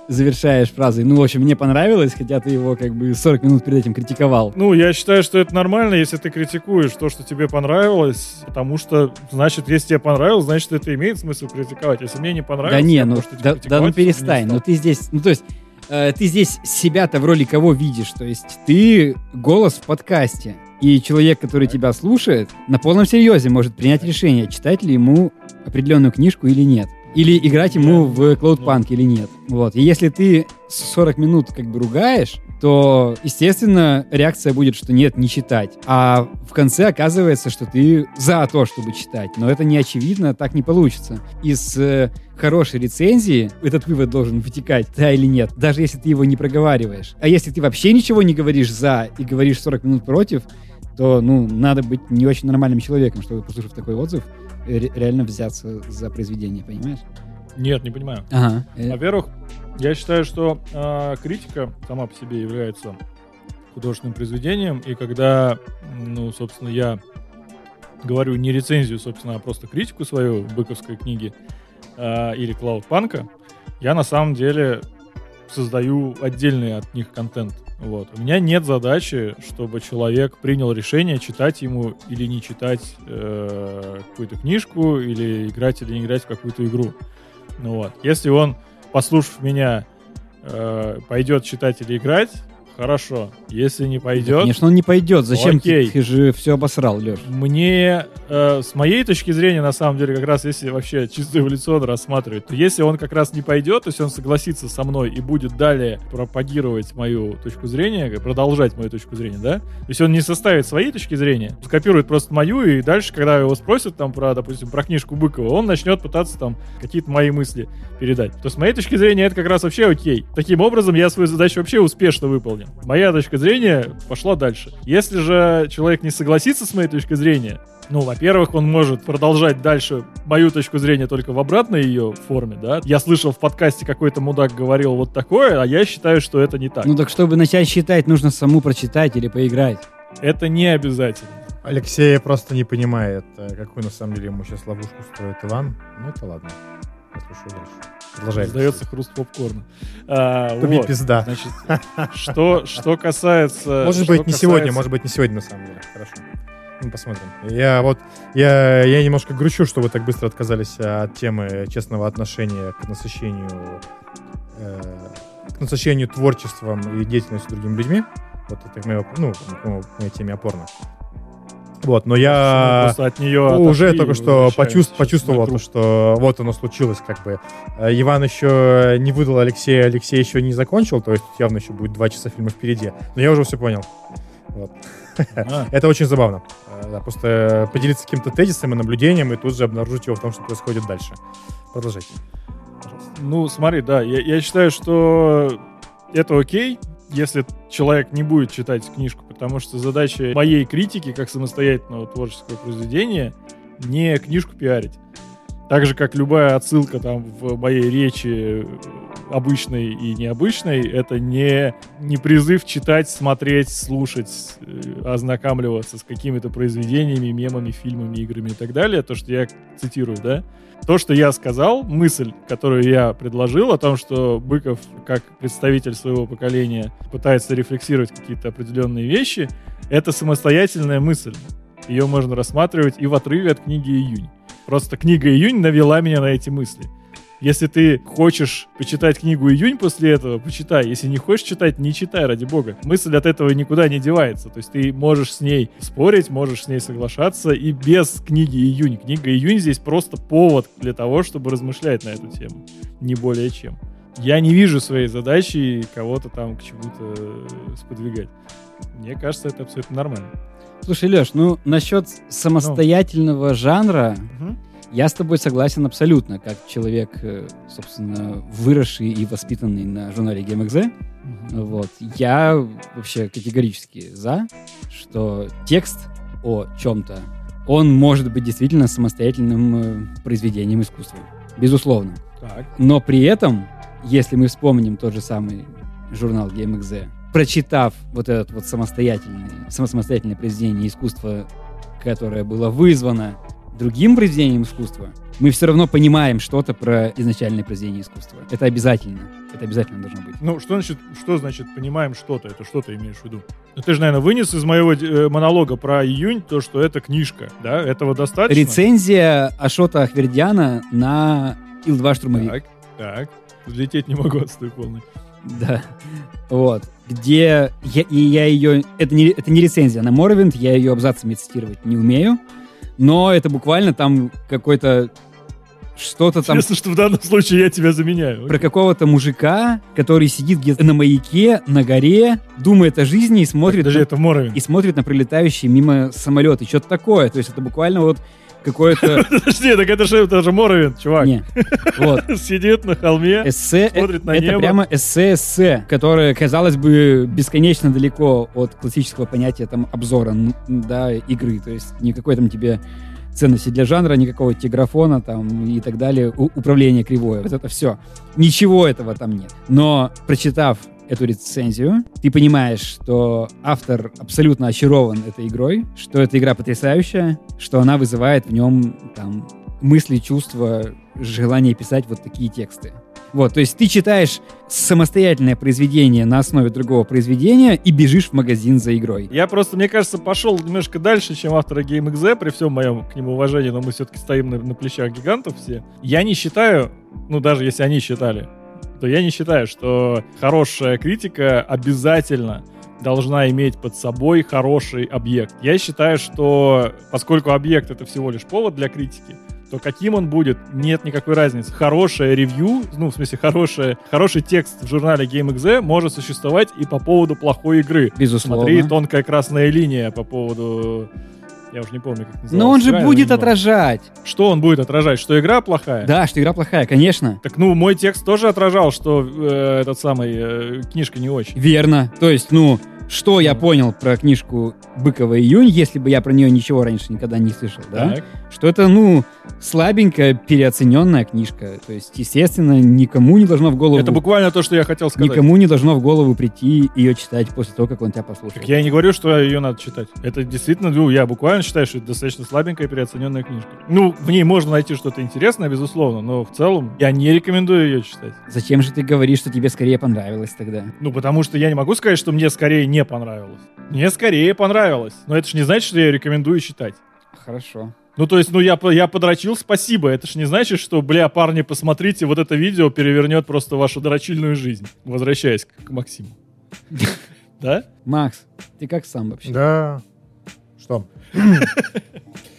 завершаешь фразой. Ну, в общем, мне понравилось, хотя ты его как бы 40 минут перед этим критиковал. Ну, я считаю, что это нормально, если ты критикуешь то, что тебе понравилось, потому что, значит, если тебе понравилось, значит, это имеет смысл критиковать. Если мне не понравилось, Да не, ну, просто да, критиковать да ну перестань, ну ты здесь, ну то есть э, ты здесь себя-то в роли кого видишь, то есть ты голос в подкасте, и человек, который тебя слушает, на полном серьезе может принять решение, читать ли ему определенную книжку или нет. Или играть ему в Cloudpunk или нет. Вот. И если ты 40 минут как бы ругаешь, то, естественно, реакция будет, что нет, не читать. А в конце оказывается, что ты за то, чтобы читать. Но это не очевидно, так не получится. Из э, хорошей рецензии этот вывод должен вытекать, да или нет, даже если ты его не проговариваешь. А если ты вообще ничего не говоришь за и говоришь 40 минут против, то, ну, надо быть не очень нормальным человеком, чтобы, послушав такой отзыв, ре- реально взяться за произведение, понимаешь? Нет, не понимаю. Ага. Э, Во-первых, я считаю, что э, критика сама по себе является художественным произведением, и когда, ну, собственно, я говорю не рецензию, собственно, а просто критику свою быковской книги э, или Клаудпанка, я на самом деле создаю отдельный от них контент. Вот. У меня нет задачи, чтобы человек принял решение, читать ему или не читать э, какую-то книжку, или играть или не играть в какую-то игру. Ну вот. Если он, послушав меня, э, пойдет читать или играть, хорошо. Если не пойдет, Конечно, он не пойдет. Зачем Окей. ты, ты же все обосрал, Леш? мне, э, с моей точки зрения, на самом деле, как раз если вообще чисто эволюционно рассматривать, то если он как раз не пойдет, то есть он согласится со мной и будет далее пропагировать мою точку зрения, продолжать мою точку зрения, да? То есть он не составит своей точки зрения, скопирует просто мою, и дальше, когда его спросят там про, допустим, про книжку Быкова, он начнет пытаться там какие-то мои мысли передать. То с моей точки зрения это как раз вообще окей. Таким образом, я свою задачу вообще успешно выполнил. Моя точка зрения пошла дальше. Если же человек не согласится с моей точкой зрения, ну, во-первых, он может продолжать дальше мою точку зрения только в обратной ее форме, да. Я слышал в подкасте какой-то мудак говорил вот такое, а я считаю, что это не так. Ну так, чтобы начать считать, нужно саму прочитать или поиграть. Это не обязательно. Алексей просто не понимает, какую на самом деле ему сейчас ловушку строит Иван. Ну это ладно. Я слушаю дальше. Продолжай. Сдается хруст попкорна. А, Туби вот. пизда. Значит, что, что касается... Может что быть, не сегодня, может быть, не сегодня, на самом деле. Хорошо. Ну, посмотрим. Я вот, я, я немножко грущу, что вы так быстро отказались от темы честного отношения к насыщению, э, к насыщению творчеством и деятельностью другими людьми. Вот это к моей, ну, к моей теме опорно. Вот, но я просто от нее уже отошли только что почувств- почувствовал, то, что вот оно случилось, как бы. Э, Иван еще не выдал Алексея, Алексей еще не закончил, то есть явно еще будет два часа фильма впереди. Но я уже все понял. Вот. А, Это очень забавно. Э, Да, просто поделиться каким-то тезисом и наблюдением, и тут же обнаружить его в том, что происходит дальше. Продолжайте. Ну, смотри, да, я, я считаю, что это окей, если человек не будет читать книжку, потому что задача моей критики, как самостоятельного творческого произведения, не книжку пиарить. Так же, как любая отсылка там в моей речи обычной и необычной, это не, не призыв читать, смотреть, слушать, э, ознакомливаться с какими-то произведениями, мемами, фильмами, играми и так далее. То, что я цитирую, да? То, что я сказал, мысль, которую я предложил о том, что Быков, как представитель своего поколения, пытается рефлексировать какие-то определенные вещи, это самостоятельная мысль. Ее можно рассматривать и в отрыве от книги «Июнь». Просто книга «Июнь» навела меня на эти мысли. Если ты хочешь почитать книгу «Июнь» после этого, почитай. Если не хочешь читать, не читай, ради бога. Мысль от этого никуда не девается. То есть ты можешь с ней спорить, можешь с ней соглашаться и без книги «Июнь». Книга «Июнь» здесь просто повод для того, чтобы размышлять на эту тему. Не более чем. Я не вижу своей задачи кого-то там к чему-то сподвигать. Мне кажется, это абсолютно нормально. Слушай, Леш, ну насчет самостоятельного жанра я с тобой согласен абсолютно, как человек, э, собственно, выросший и воспитанный на журнале GameXZ. Вот. Я вообще категорически за, что текст о чем-то, он может быть действительно самостоятельным э, произведением искусства. Безусловно. Так. Но при этом, если мы вспомним тот же самый журнал GameXZ, прочитав вот это вот самостоятельное, само- самостоятельное произведение искусства, которое было вызвано другим произведением искусства, мы все равно понимаем что-то про изначальное произведение искусства. Это обязательно. Это обязательно должно быть. Ну, что значит, что значит понимаем что-то? Это что ты имеешь в виду? Ну, ты же, наверное, вынес из моего э, монолога про июнь то, что это книжка, да? Этого достаточно? Рецензия Ашота Ахвердиана на Ил-2 штурмовик. Так, так. Взлететь не могу, отстой полный. Да. Вот. Где я, и я ее... Это не, это не рецензия на Моровинд, я ее абзацами цитировать не умею. Но это буквально там какой-то... Что-то там Интересно, что в данном случае я тебя заменяю. про какого-то мужика, который сидит где-то на маяке, на горе, думает о жизни и смотрит, Даже на, это Моровин. и смотрит на пролетающие мимо самолеты. Что-то такое. То есть это буквально вот какое-то... Подожди, так это же, это же Моровин, чувак. Не. Вот. Сидит на холме. Эссе, э, Смотрит на это небо. прямо эссе-эссе, которое, казалось бы, бесконечно далеко от классического понятия там обзора, да, игры. То есть никакой там тебе ценности для жанра, никакого тиграфона там и так далее, у- управление кривое. Вот это все. Ничего этого там нет. Но прочитав эту рецензию, ты понимаешь, что автор абсолютно очарован этой игрой, что эта игра потрясающая, что она вызывает в нем там мысли, чувства, желание писать вот такие тексты. Вот, то есть ты читаешь самостоятельное произведение на основе другого произведения и бежишь в магазин за игрой. Я просто, мне кажется, пошел немножко дальше, чем авторы GameXZ, при всем моем к нему уважении, но мы все-таки стоим на, на плечах гигантов все. Я не считаю, ну даже если они считали, то я не считаю, что хорошая критика обязательно должна иметь под собой хороший объект. Я считаю, что поскольку объект это всего лишь повод для критики, то каким он будет, нет никакой разницы. Хорошее ревью, ну, в смысле, хорошее, хороший текст в журнале GameXZ может существовать и по поводу плохой игры. Безусловно. Смотри, тонкая красная линия по поводу... Я уже не помню, как называлась. Но он же игра, будет отражать. Что он будет отражать? Что игра плохая? Да, что игра плохая, конечно. Так, ну, мой текст тоже отражал, что э, этот самый, э, книжка не очень. Верно. То есть, ну, что я понял про книжку Быкова «Июнь», если бы я про нее ничего раньше никогда не слышал, да? Так. Что это, ну, слабенькая, переоцененная книжка. То есть, естественно, никому не должно в голову... Это буквально то, что я хотел сказать. Никому не должно в голову прийти ее читать после того, как он тебя послушал. Так я не говорю, что ее надо читать. Это действительно, ну, я буквально считаю, что это достаточно слабенькая переоцененная книжка. Ну, в ней можно найти что-то интересное, безусловно, но в целом я не рекомендую ее читать. Зачем же ты говоришь, что тебе скорее понравилось тогда? Ну, потому что я не могу сказать, что мне скорее не понравилось. Мне скорее понравилось. Но это же не значит, что я рекомендую читать. Хорошо. Ну, то есть, ну, я, я подрочил, спасибо. Это ж не значит, что, бля, парни, посмотрите, вот это видео перевернет просто вашу дрочильную жизнь. Возвращаясь к, к Максиму. Да? Макс, ты как сам вообще? Да. Что?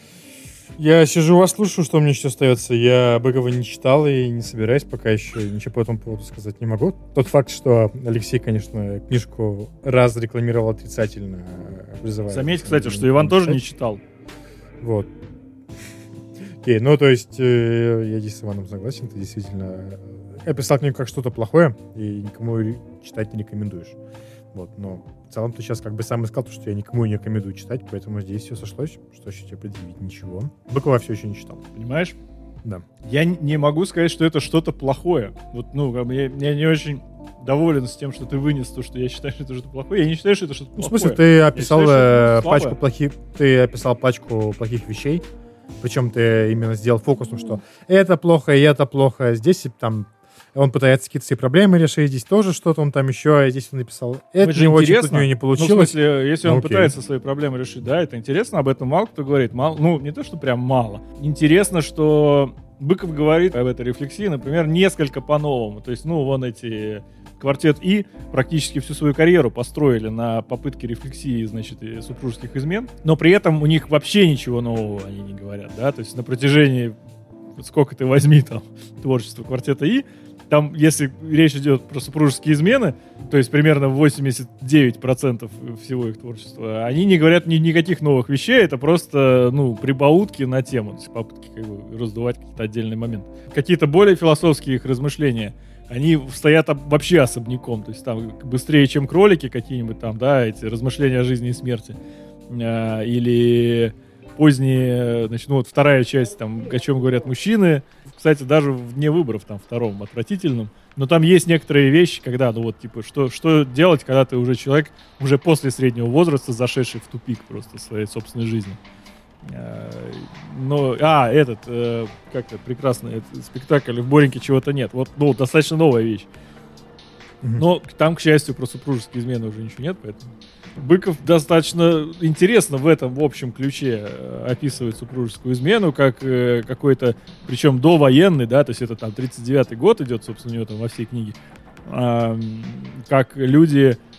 Я сижу вас слушаю, что мне еще остается. Я Быкова не читал и не собираюсь пока еще ничего по этому поводу сказать не могу. Тот факт, что Алексей, конечно, книжку раз рекламировал отрицательно, э, призывает. Заметь, кстати, что Иван тоже не читал. Вот. Окей, ну то есть э, я здесь с Иваном согласен, ты действительно э, описал книгу как что-то плохое, и никому читать не рекомендуешь. Вот, но целом ты сейчас как бы сам искал, то, что я никому не рекомендую читать, поэтому здесь все сошлось. Что еще тебе предъявить? Ничего. Быкова все еще не читал. Понимаешь? Да. Я не могу сказать, что это что-то плохое. Вот, ну, как бы я, я не очень доволен с тем, что ты вынес то, что я считаю, что это что-то плохое. Я не считаю, что это что-то Ну, в плохое. смысле, ты описал считаю, э, пачку плохих, ты описал пачку плохих вещей, причем ты именно сделал фокус, ну что это плохо, и это плохо, здесь и там он пытается какие-то свои проблемы решить, здесь тоже что-то он там еще, здесь он написал. Это же не очень, тут интересно. у него не Ну, в получилось. смысле, если он Ну, окей. пытается свои проблемы решить, да, это интересно, об этом мало кто говорит. Мало, ну, не то, что прям мало. Интересно, что Быков говорит об этой рефлексии, например, несколько по-новому. То есть, ну, вон эти квартет И практически всю свою карьеру построили на попытке рефлексии, значит, и супружеских измен, но при этом у них вообще ничего нового они не говорят, да, то есть на протяжении сколько ты возьми там творчество квартета И, там, если речь идет про супружеские измены, то есть примерно 89% всего их творчества, они не говорят ни, никаких новых вещей, это просто, ну, прибаутки на тему, то есть попытки как бы раздувать какие-то отдельные моменты. Какие-то более философские их размышления, они стоят об- вообще особняком, то есть там быстрее, чем кролики какие-нибудь там, да, эти размышления о жизни и смерти. А, или поздние, значит, ну вот вторая часть, там, о чем говорят мужчины, кстати, даже вне выборов, там, втором, отвратительном, но там есть некоторые вещи, когда, ну вот, типа, что, что делать, когда ты уже человек, уже после среднего возраста, зашедший в тупик просто своей собственной жизни. А, Но, а, этот, э, как это, прекрасный этот спектакль «В Бореньке чего-то нет». Вот, ну, достаточно новая вещь. Но там, к счастью, про супружеские измены уже ничего нет, поэтому... Быков достаточно интересно в этом в общем ключе э, описывает супружескую измену, как э, какой-то, причем довоенный, да, то есть это там 39-й год идет, собственно, у него там во всей книге, Ам, как люди, э,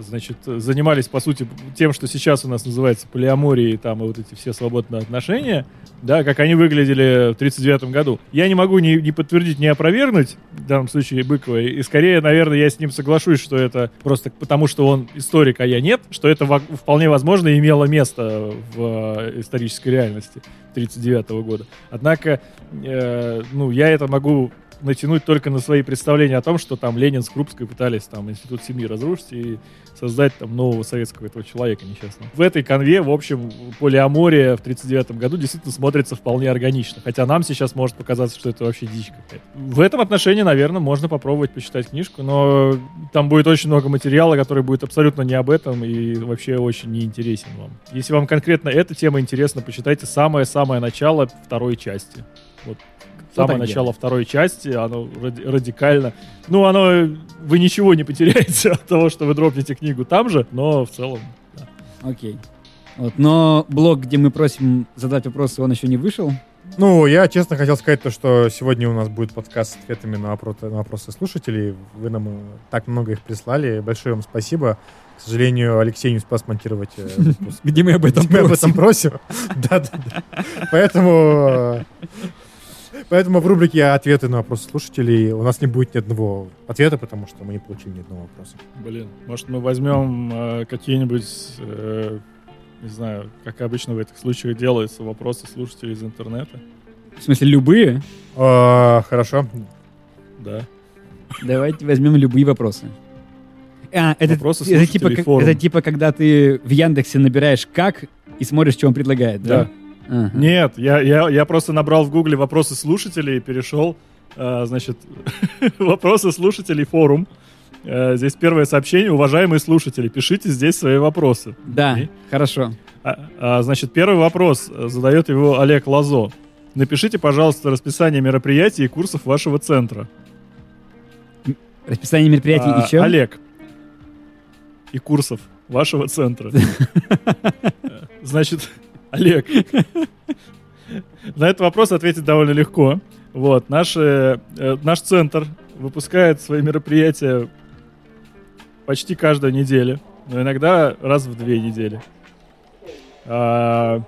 значит, занимались, по сути, тем, что сейчас у нас называется полиаморией, там, и вот эти все свободные отношения, да, как они выглядели в 39 году. Я не могу ни, ни подтвердить, ни опровергнуть, в данном случае, Быкова, и скорее, наверное, я с ним соглашусь, что это просто потому, что он историк, а я нет, что это вполне возможно имело место в э, исторической реальности 39 года. Однако, э, ну, я это могу натянуть только на свои представления о том, что там Ленин с Крупской пытались там институт семьи разрушить и создать там нового советского этого человека несчастного. В этой конве, в общем, полиамория в 39 году действительно смотрится вполне органично. Хотя нам сейчас может показаться, что это вообще дичь какая-то. В этом отношении, наверное, можно попробовать почитать книжку, но там будет очень много материала, который будет абсолютно не об этом и вообще очень неинтересен вам. Если вам конкретно эта тема интересна, почитайте самое-самое начало второй части. Вот самое так начало делать? второй части, оно ради- радикально. Ну, оно, вы ничего не потеряете от того, что вы дропнете книгу там же, но в целом, да. Окей. Вот, но блог, где мы просим задать вопросы, он еще не вышел. Ну, я честно хотел сказать то, что сегодня у нас будет подкаст с ответами на вопросы, на вопросы слушателей. Вы нам э, так много их прислали. Большое вам спасибо. К сожалению, Алексей не успел смонтировать э, выпуск. Где мы об этом Мы об этом просим. просим. Да-да-да. Поэтому... Поэтому в рубрике «Ответы на вопросы слушателей» у нас не будет ни одного ответа, потому что мы не получили ни одного вопроса. Блин, может мы возьмем э, какие-нибудь, э, не знаю, как обычно в этих случаях делается, вопросы слушателей из интернета? В смысле, любые? А, Хорошо. Да. Давайте возьмем любые вопросы. А, это, Вопросы это, типа, форума. это типа, когда ты в Яндексе набираешь «как» и смотришь, что он предлагает, да? Да. Ага. Нет, я, я, я просто набрал в гугле вопросы слушателей и перешел, э, значит, вопросы слушателей форум. Э, здесь первое сообщение. Уважаемые слушатели, пишите здесь свои вопросы. Да, И- хорошо. А, а, значит, первый вопрос э, задает его Олег Лазо. Напишите, пожалуйста, расписание мероприятий и курсов вашего центра. Расписание мероприятий А, и чё? Олег. И курсов вашего центра. Значит, Олег. На этот вопрос ответить довольно легко. Вот, наш, э, э, наш центр выпускает свои мероприятия почти каждую неделю, но иногда раз в две недели. А,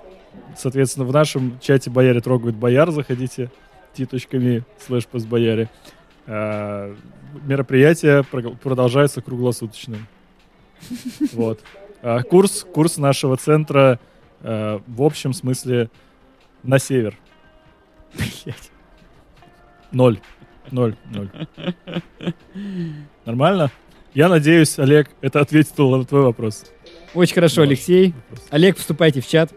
соответственно, в нашем чате «Бояре трогают бояр» заходите t.me слэш постбояре. А, мероприятия продолжаются круглосуточно. Вот. А, курс, курс нашего центра э, в общем смысле на север. Ноль. Ноль. Ноль. Нормально? Я надеюсь, Олег, это ответил на твой вопрос. Очень хорошо, Ваш Алексей. вопрос. Олег, вступайте в чат.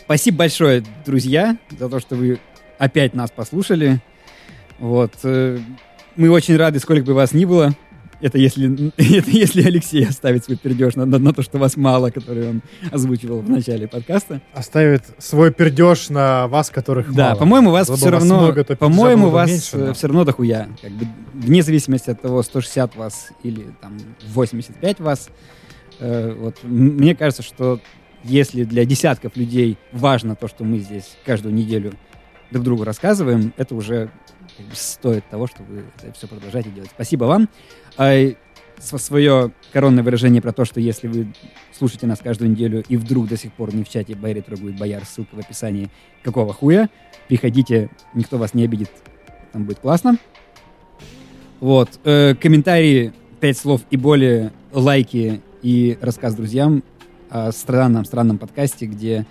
Спасибо большое, друзья, за то, что вы опять нас послушали. Вот. э, Мы очень рады, сколько бы вас ни было. Это если, это если Алексей оставит свой пердеж на, на- на то, что вас мало, который он озвучивал в начале подкаста. Оставит свой пердеж на вас, которых Да, мало. по-моему, вас все равно, много, по-моему, вас меньше, но- все равно дохуя. Как бы, вне зависимости от того, 160 вас или там 85 вас. Э, вот, мне кажется, что если для десятков людей важно то, что мы здесь каждую неделю друг другу рассказываем, это уже стоит того, чтобы это все продолжать и делать. Спасибо вам. А, свое коронное выражение про то, что если вы слушаете нас каждую неделю и вдруг до сих пор не в чате Байри трогает бояр, ссылка в описании, какого хуя, приходите, никто вас не обидит, там будет классно. Вот, э, комментарии, пять слов и более, лайки и рассказ друзьям о странном, странном подкасте, где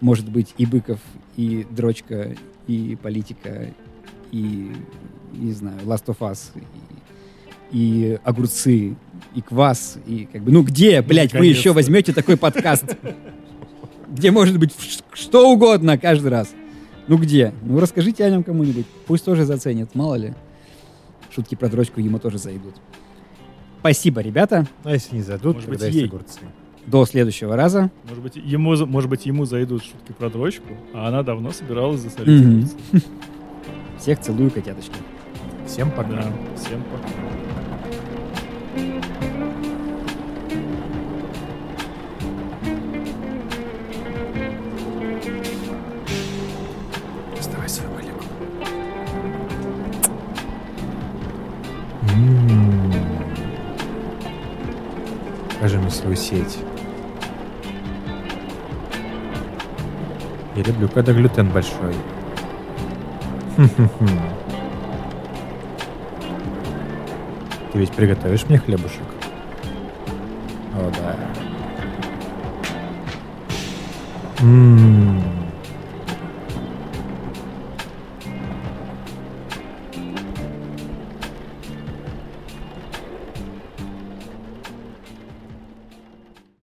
может быть и Быков, и Дрочка, и Политика, и, не знаю, Last of Us, и, и огурцы, и квас, и как бы, ну где, блядь, вы еще возьмете такой подкаст? Где может быть что угодно каждый раз? Ну где? Ну расскажите о нем кому-нибудь. Пусть тоже заценят, мало ли. Шутки про дрочку ему тоже зайдут. Спасибо, ребята. А если не зайдут, Может тогда быть, есть ей. огурцы. До следующего раза. Может быть, ему, может быть, ему зайдут шутки про дрочку, а она давно собиралась засолить. Огурцы. Всех целую, котяточки. Всем пока. Да, всем пока. Доставай свою молекулу. М. Покажи мне свою сеть. Я люблю, когда глютен большой. Ты ведь приготовишь мне хлебушек? О, да. М.